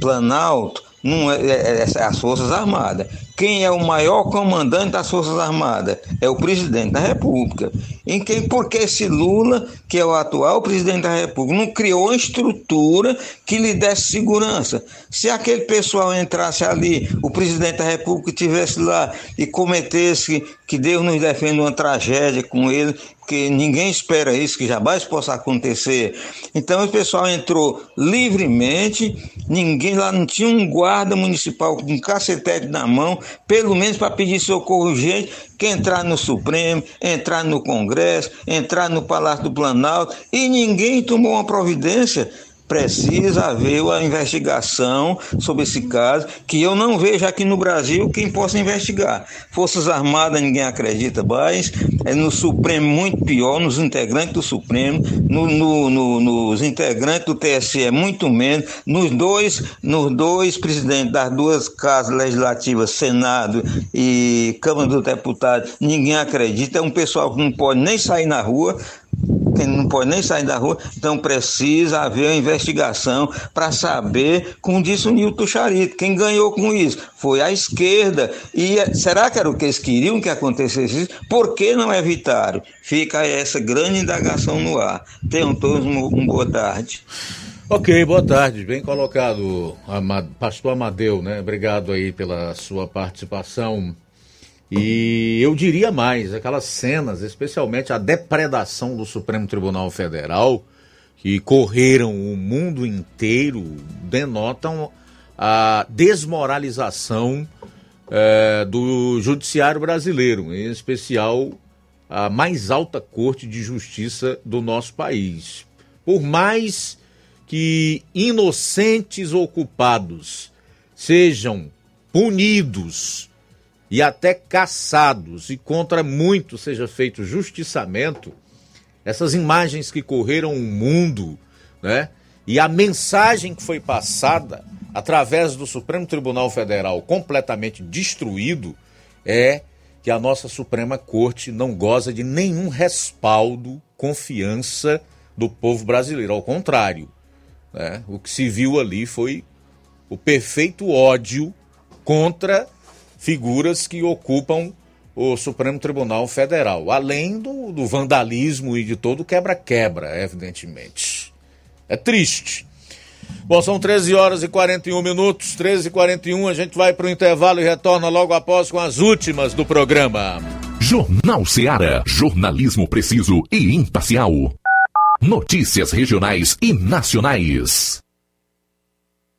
Planalto, não é, é, é, as Forças Armadas. Quem é o maior comandante das Forças Armadas? É o presidente da República. Em quem, porque esse Lula, que é o atual presidente da República, não criou uma estrutura que lhe desse segurança. Se aquele pessoal entrasse ali, o presidente da República estivesse lá e cometesse, que Deus nos defenda uma tragédia com ele, que ninguém espera isso, que jamais possa acontecer. Então o pessoal entrou livremente, ninguém lá não tinha um guarda municipal com um cacetete na mão, pelo menos para pedir socorro urgente, que entrar no Supremo, entrar no Congresso, entrar no Palácio do Planalto, e ninguém tomou uma providência precisa haver uma investigação sobre esse caso, que eu não vejo aqui no Brasil quem possa investigar. Forças Armadas ninguém acredita mais, é no Supremo muito pior, nos integrantes do Supremo, no, no, no, nos integrantes do TSE muito menos, nos dois, nos dois presidentes das duas casas legislativas, Senado e Câmara dos Deputados, ninguém acredita, é um pessoal que não pode nem sair na rua, quem não pode nem sair da rua, então precisa haver uma investigação para saber, como disse o Nilton Charito, quem ganhou com isso foi a esquerda. E eh, será que era o que eles queriam que acontecesse isso? Por que não evitaram? Fica essa grande indagação no ar. Tenham todos uma, uma boa tarde. Ok, boa tarde, bem colocado, pastor Amadeu, né? Obrigado aí pela sua participação. E eu diria mais, aquelas cenas, especialmente a depredação do Supremo Tribunal Federal, que correram o mundo inteiro, denotam a desmoralização é, do judiciário brasileiro, em especial a mais alta corte de justiça do nosso país. Por mais que inocentes ou culpados sejam punidos e até caçados e contra muito seja feito justiçamento, essas imagens que correram o mundo, né? E a mensagem que foi passada através do Supremo Tribunal Federal completamente destruído é que a nossa Suprema Corte não goza de nenhum respaldo, confiança do povo brasileiro. Ao contrário, né? o que se viu ali foi o perfeito ódio contra figuras que ocupam o Supremo Tribunal Federal, além do, do vandalismo e de todo quebra-quebra, evidentemente. É triste. Bom, são 13 horas e 41 minutos, 13 e 41, a gente vai para o intervalo e retorna logo após com as últimas do programa. Jornal Seara, jornalismo preciso e imparcial. Notícias regionais e nacionais.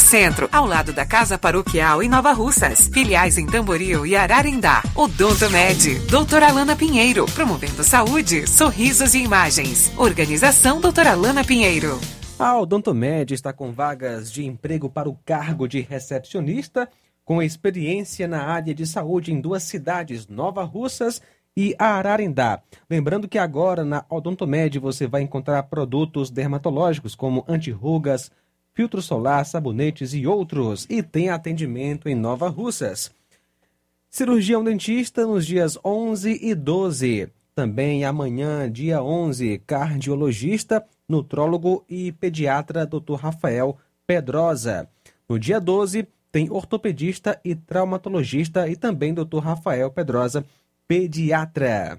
Centro, ao lado da Casa Paroquial em Nova Russas. Filiais em Tamboril e Ararindá. Odonto Med, doutora Alana Pinheiro, promovendo saúde, sorrisos e imagens. Organização doutora Alana Pinheiro. A Odontomed está com vagas de emprego para o cargo de recepcionista, com experiência na área de saúde em duas cidades, Nova Russas e Ararindá. Lembrando que agora na Odontomed você vai encontrar produtos dermatológicos como antirrugas, filtro solar, sabonetes e outros. E tem atendimento em Nova Russas. Cirurgião dentista nos dias 11 e 12. Também amanhã, dia 11, cardiologista, nutrólogo e pediatra Dr. Rafael Pedrosa. No dia 12, tem ortopedista e traumatologista e também Dr. Rafael Pedrosa, pediatra.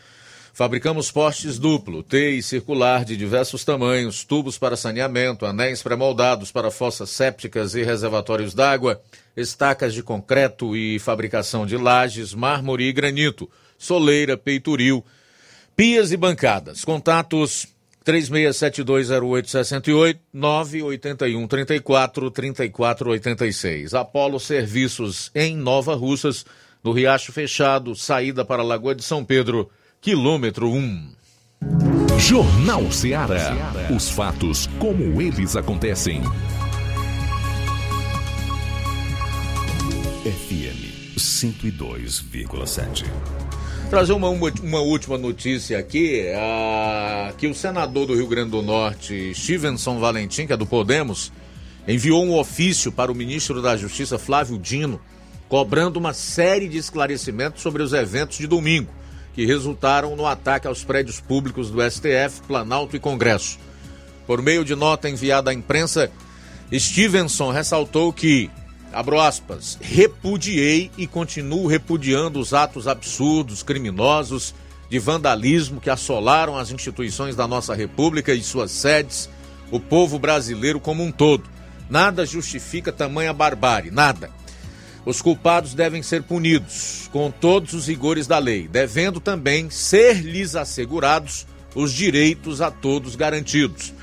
Fabricamos postes duplo, T e circular de diversos tamanhos, tubos para saneamento, anéis pré-moldados para fossas sépticas e reservatórios d'água, estacas de concreto e fabricação de lajes, mármore e granito, soleira, peitoril, pias e bancadas. Contatos 36720868 981 34 34 86. Apolo Serviços em Nova Russas, no Riacho Fechado, saída para a Lagoa de São Pedro, quilômetro 1. Jornal Ceará. Os fatos como eles acontecem. FM 102,7. Trazer uma, uma, uma última notícia aqui, ah, que o senador do Rio Grande do Norte, Stevenson Valentim, que é do Podemos, enviou um ofício para o ministro da Justiça, Flávio Dino, cobrando uma série de esclarecimentos sobre os eventos de domingo, que resultaram no ataque aos prédios públicos do STF, Planalto e Congresso. Por meio de nota enviada à imprensa, Stevenson ressaltou que abro aspas, repudiei e continuo repudiando os atos absurdos, criminosos, de vandalismo que assolaram as instituições da nossa República e suas sedes, o povo brasileiro como um todo. Nada justifica tamanha barbárie, nada. Os culpados devem ser punidos com todos os rigores da lei, devendo também ser-lhes assegurados os direitos a todos garantidos.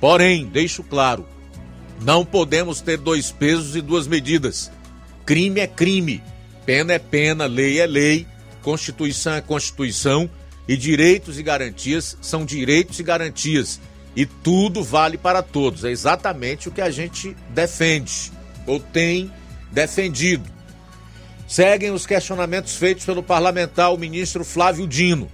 Porém, deixo claro, não podemos ter dois pesos e duas medidas. Crime é crime, pena é pena, lei é lei, Constituição é Constituição e direitos e garantias são direitos e garantias. E tudo vale para todos. É exatamente o que a gente defende ou tem defendido. Seguem os questionamentos feitos pelo parlamentar, o ministro Flávio Dino.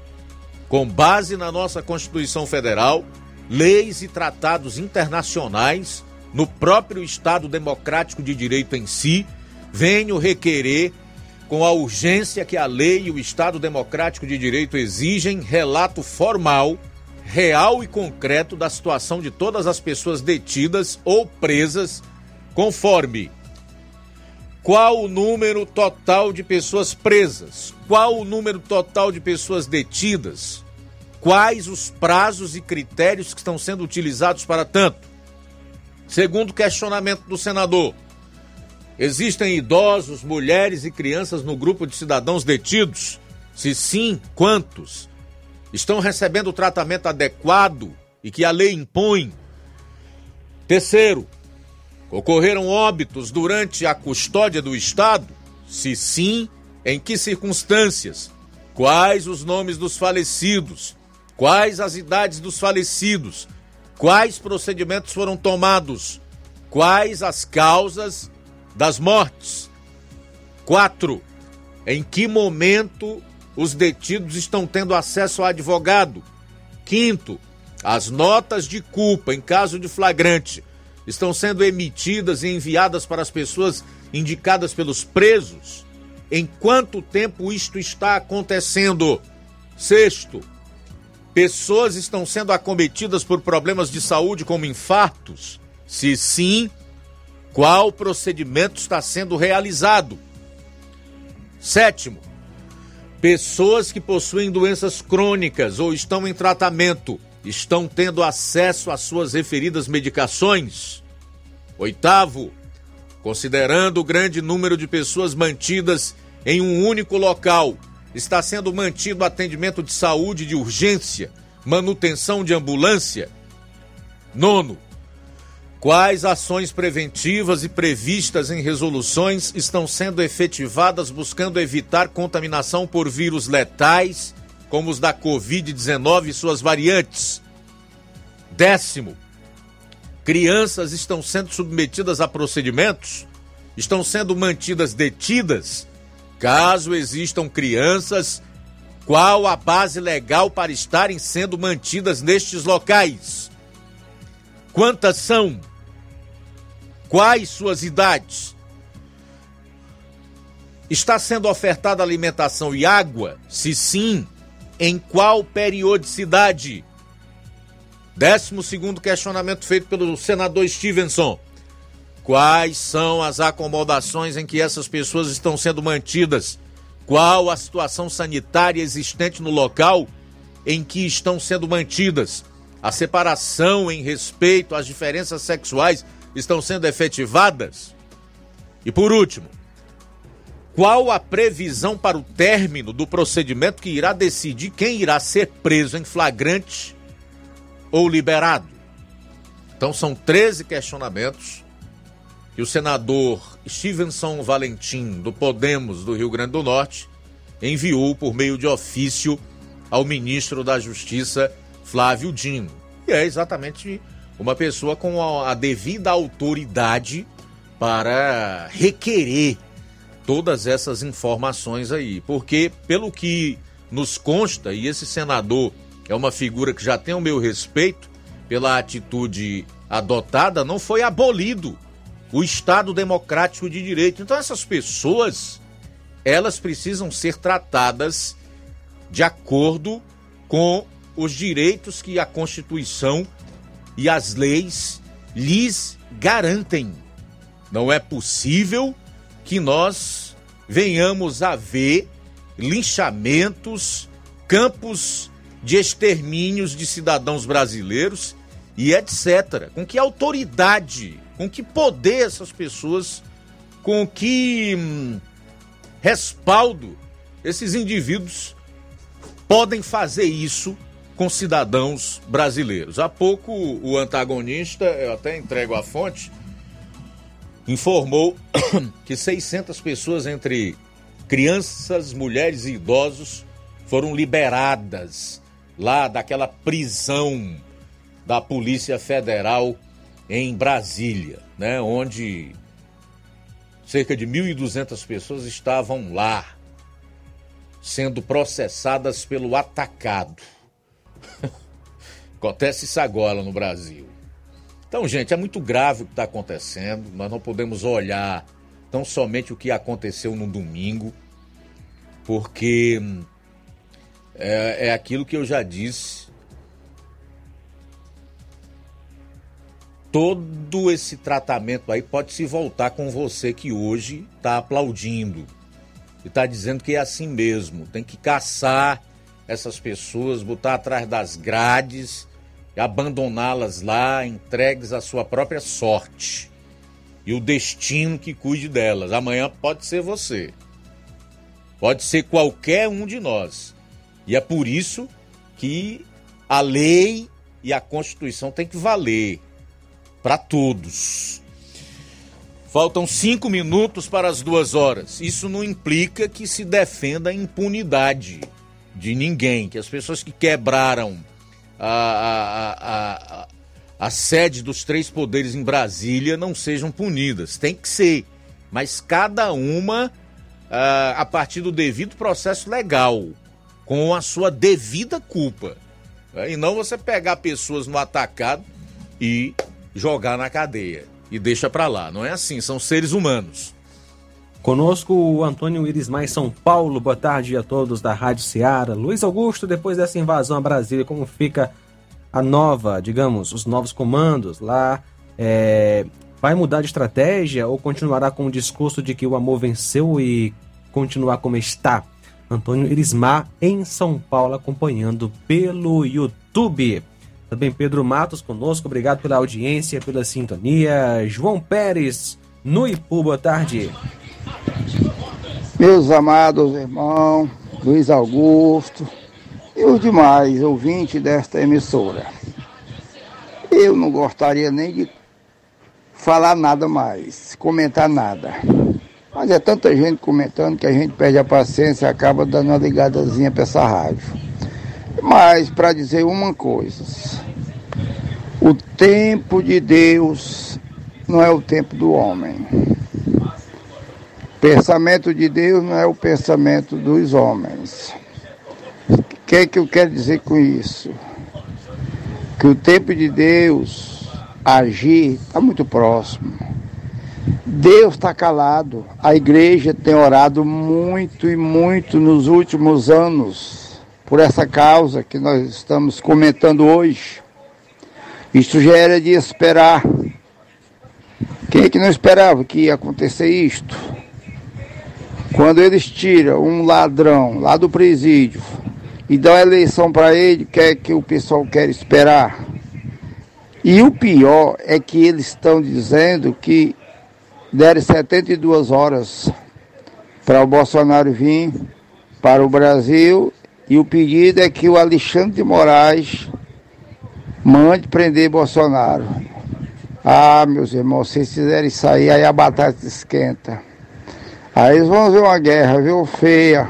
Com base na nossa Constituição Federal, leis e tratados internacionais, no próprio Estado Democrático de Direito em si, venho requerer, com a urgência que a lei e o Estado Democrático de Direito exigem, relato formal, real e concreto da situação de todas as pessoas detidas ou presas, conforme Qual o número total de pessoas presas? Qual o número total de pessoas detidas? Quais os prazos e critérios que estão sendo utilizados para tanto? Segundo questionamento do senador, existem idosos, mulheres e crianças no grupo de cidadãos detidos? Se sim, quantos? Estão recebendo o tratamento adequado e que a lei impõe? Terceiro, Ocorreram óbitos durante a custódia do Estado? Se sim, em que circunstâncias? Quais os nomes dos falecidos? Quais as idades dos falecidos? Quais procedimentos foram tomados? Quais as causas das mortes? 4. Em que momento os detidos estão tendo acesso a advogado? Quinto, as notas de culpa em caso de flagrante estão sendo emitidas e enviadas para as pessoas indicadas pelos presos? Em quanto tempo isto está acontecendo? Sexto, pessoas estão sendo acometidas por problemas de saúde como infartos? Se sim, qual procedimento está sendo realizado? Sétimo, pessoas que possuem doenças crônicas ou estão em tratamento estão tendo acesso às suas referidas medicações. Oitavo, considerando o grande número de pessoas mantidas em um único local, está sendo mantido atendimento de saúde de urgência, manutenção de ambulância. Nono, quais ações preventivas e previstas em resoluções estão sendo efetivadas buscando evitar contaminação por vírus letais como os da Covid-19 e suas variantes. Décimo, crianças estão sendo submetidas a procedimentos, estão sendo mantidas detidas. Caso existam crianças, qual a base legal para estarem sendo mantidas nestes locais? Quantas são? Quais suas idades? Está sendo ofertada alimentação e água? Se sim, em qual periodicidade? Décimo segundo questionamento feito pelo senador Stevenson. Quais são as acomodações em que essas pessoas estão sendo mantidas? Qual a situação sanitária existente no local em que estão sendo mantidas? A separação em respeito às diferenças sexuais estão sendo efetivadas? E por último, qual a previsão para o término do procedimento que irá decidir quem irá ser preso em flagrante ou liberado? Então são 13 questionamentos que o senador Stevenson Valentim, do Podemos do Rio Grande do Norte, enviou por meio de ofício ao ministro da Justiça, Flávio Dino. E é exatamente uma pessoa com a devida autoridade para requerer todas essas informações aí, porque pelo que nos consta, e esse senador é uma figura que já tem o meu respeito pela atitude adotada, não foi abolido o Estado Democrático de Direito. Então essas pessoas, elas precisam ser tratadas de acordo com os direitos que a Constituição e as leis lhes garantem. Não é possível que nós venhamos a ver linchamentos, campos de extermínios de cidadãos brasileiros e etc. Com que autoridade, com que poder essas pessoas, com que hum, respaldo esses indivíduos podem fazer isso com cidadãos brasileiros. Há pouco o antagonista, eu até entrego a fonte, informou <coughs> que 600 pessoas, entre crianças, mulheres e idosos, foram liberadas lá daquela prisão da Polícia Federal em Brasília, né, onde cerca de 1.200 pessoas estavam lá sendo processadas pelo atacado. <laughs> Acontece isso agora no Brasil. Então, gente, é muito grave o que está acontecendo. Nós não podemos olhar tão somente o que aconteceu no domingo, porque é, é aquilo que eu já disse. todo esse tratamento aí pode se voltar com você que hoje está aplaudindo e está dizendo que é assim mesmo. Tem que caçar essas pessoas, botar atrás das grades abandoná-las lá, entregues à sua própria sorte e o destino que cuide delas. Amanhã pode ser você, pode ser qualquer um de nós. E é por isso que a lei e a Constituição tem que valer para todos. Faltam cinco minutos para as duas horas. Isso não implica que se defenda a impunidade de ninguém, que as pessoas que quebraram a, a, a, a, sede dos três poderes em Brasília não sejam punidas. Tem que ser, mas cada uma a, a partir do devido processo legal, com a sua devida culpa. E não você pegar pessoas no atacado e jogar na cadeia e deixa para lá. Não é assim, são seres humanos. Conosco o Antônio Irismais São Paulo. Boa tarde a todos da Rádio Ceará. Luiz Augusto, depois dessa invasão a Brasília, como fica a nova, digamos, os novos comandos lá? É, vai mudar de estratégia ou continuará com o discurso de que o amor venceu e continuar como está? Antônio Irismar em São Paulo, acompanhando pelo YouTube. Também Pedro Matos conosco, obrigado pela audiência, pela sintonia. João Pérez, no Ipu, boa tarde. Meus amados irmãos, Luiz Augusto e os demais ouvintes desta emissora. Eu não gostaria nem de falar nada mais, comentar nada. Mas é tanta gente comentando que a gente perde a paciência e acaba dando uma ligadazinha para essa rádio. Mas para dizer uma coisa, o tempo de Deus não é o tempo do homem pensamento de Deus não é o pensamento dos homens. O que é que eu quero dizer com isso? Que o tempo de Deus agir está muito próximo. Deus está calado. A igreja tem orado muito e muito nos últimos anos por essa causa que nós estamos comentando hoje. Isto já era de esperar. Quem é que não esperava que ia acontecer isto? Quando eles tiram um ladrão lá do presídio e dão eleição para ele, que é que o pessoal quer esperar? E o pior é que eles estão dizendo que deram 72 horas para o Bolsonaro vir para o Brasil e o pedido é que o Alexandre de Moraes mande prender Bolsonaro. Ah, meus irmãos, se vocês fizerem isso aí, aí a batata esquenta. Aí eles vão ver uma guerra, viu? Feia.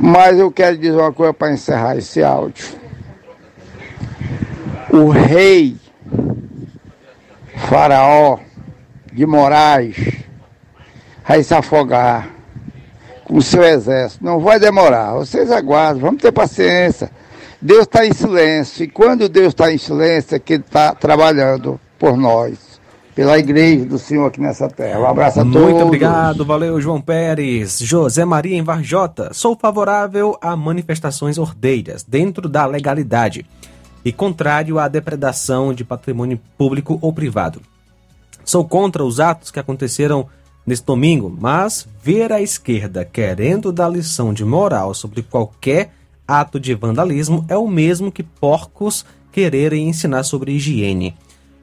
Mas eu quero dizer uma coisa para encerrar esse áudio. O rei Faraó de Moraes vai se afogar com o seu exército. Não vai demorar. Vocês aguardem, vamos ter paciência. Deus está em silêncio. E quando Deus está em silêncio, é que Ele está trabalhando por nós pela igreja do Senhor aqui nessa terra. Um abraço a Muito todos. Muito obrigado, valeu João Pérez. José Maria em Varjota. Sou favorável a manifestações ordeiras, dentro da legalidade, e contrário à depredação de patrimônio público ou privado. Sou contra os atos que aconteceram neste domingo, mas ver a esquerda querendo dar lição de moral sobre qualquer ato de vandalismo é o mesmo que porcos quererem ensinar sobre higiene.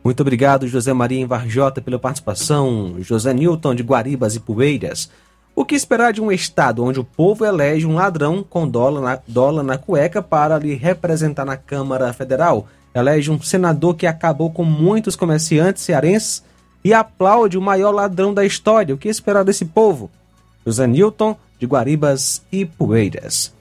Muito obrigado, José Maria em Varjota, pela participação. José Newton de Guaribas e Poeiras. O que esperar de um Estado onde o povo elege um ladrão com dólar na, dólar na cueca para lhe representar na Câmara Federal? Elege um senador que acabou com muitos comerciantes cearenses e aplaude o maior ladrão da história. O que esperar desse povo? José Newton de Guaribas e Poeiras.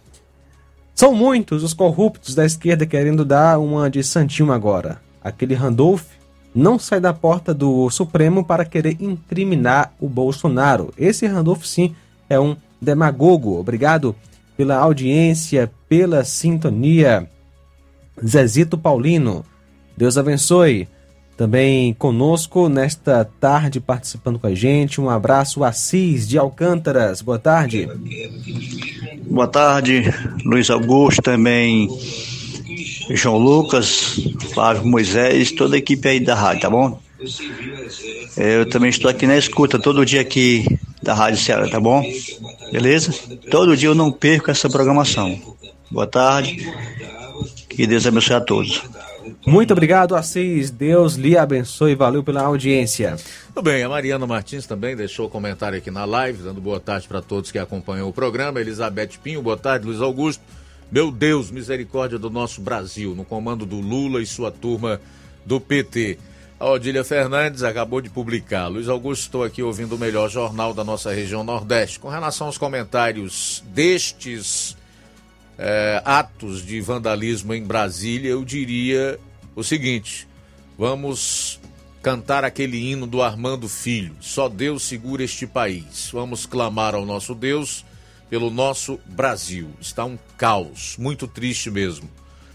São muitos os corruptos da esquerda querendo dar uma de santinho agora. Aquele Randolph não sai da porta do Supremo para querer incriminar o Bolsonaro. Esse Randolph, sim, é um demagogo. Obrigado pela audiência, pela sintonia. Zezito Paulino, Deus abençoe. Também conosco nesta tarde, participando com a gente. Um abraço, Assis de Alcântaras. Boa tarde. Boa tarde, Luiz Augusto também João Lucas, Flávio Moisés, toda a equipe aí da rádio, tá bom? Eu também estou aqui na escuta, todo dia aqui da Rádio Ceará, tá bom? Beleza? Todo dia eu não perco essa programação. Boa tarde, que Deus abençoe a todos. Muito obrigado, Assis. Deus lhe abençoe. Valeu pela audiência. Tudo bem, a Mariana Martins também deixou comentário aqui na live, dando boa tarde para todos que acompanham o programa. Elizabeth Pinho, boa tarde. Luiz Augusto, meu Deus, misericórdia do nosso Brasil, no comando do Lula e sua turma do PT. A Odília Fernandes acabou de publicar. Luiz Augusto, estou aqui ouvindo o melhor jornal da nossa região Nordeste. Com relação aos comentários destes é, atos de vandalismo em Brasília, eu diria o seguinte: vamos cantar aquele hino do Armando Filho. Só Deus segura este país. Vamos clamar ao nosso Deus pelo nosso Brasil. Está um caos, muito triste mesmo.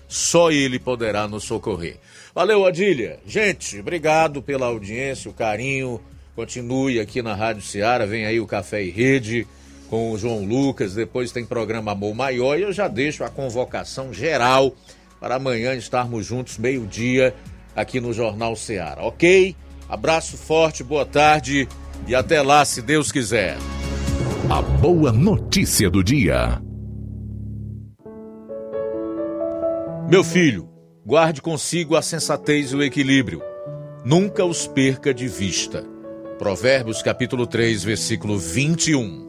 Só Ele poderá nos socorrer. Valeu, Adília. Gente, obrigado pela audiência, o carinho. Continue aqui na Rádio Ceará. Vem aí o Café e Rede com o João Lucas. Depois tem programa Amor Maior. E eu já deixo a convocação geral para amanhã estarmos juntos, meio-dia, aqui no Jornal Ceará. Ok? Abraço forte, boa tarde e até lá, se Deus quiser. A boa notícia do dia. Meu filho, guarde consigo a sensatez e o equilíbrio. Nunca os perca de vista. Provérbios capítulo 3, versículo 21.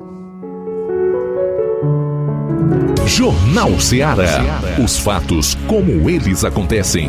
Jornal Ceará. Os fatos como eles acontecem.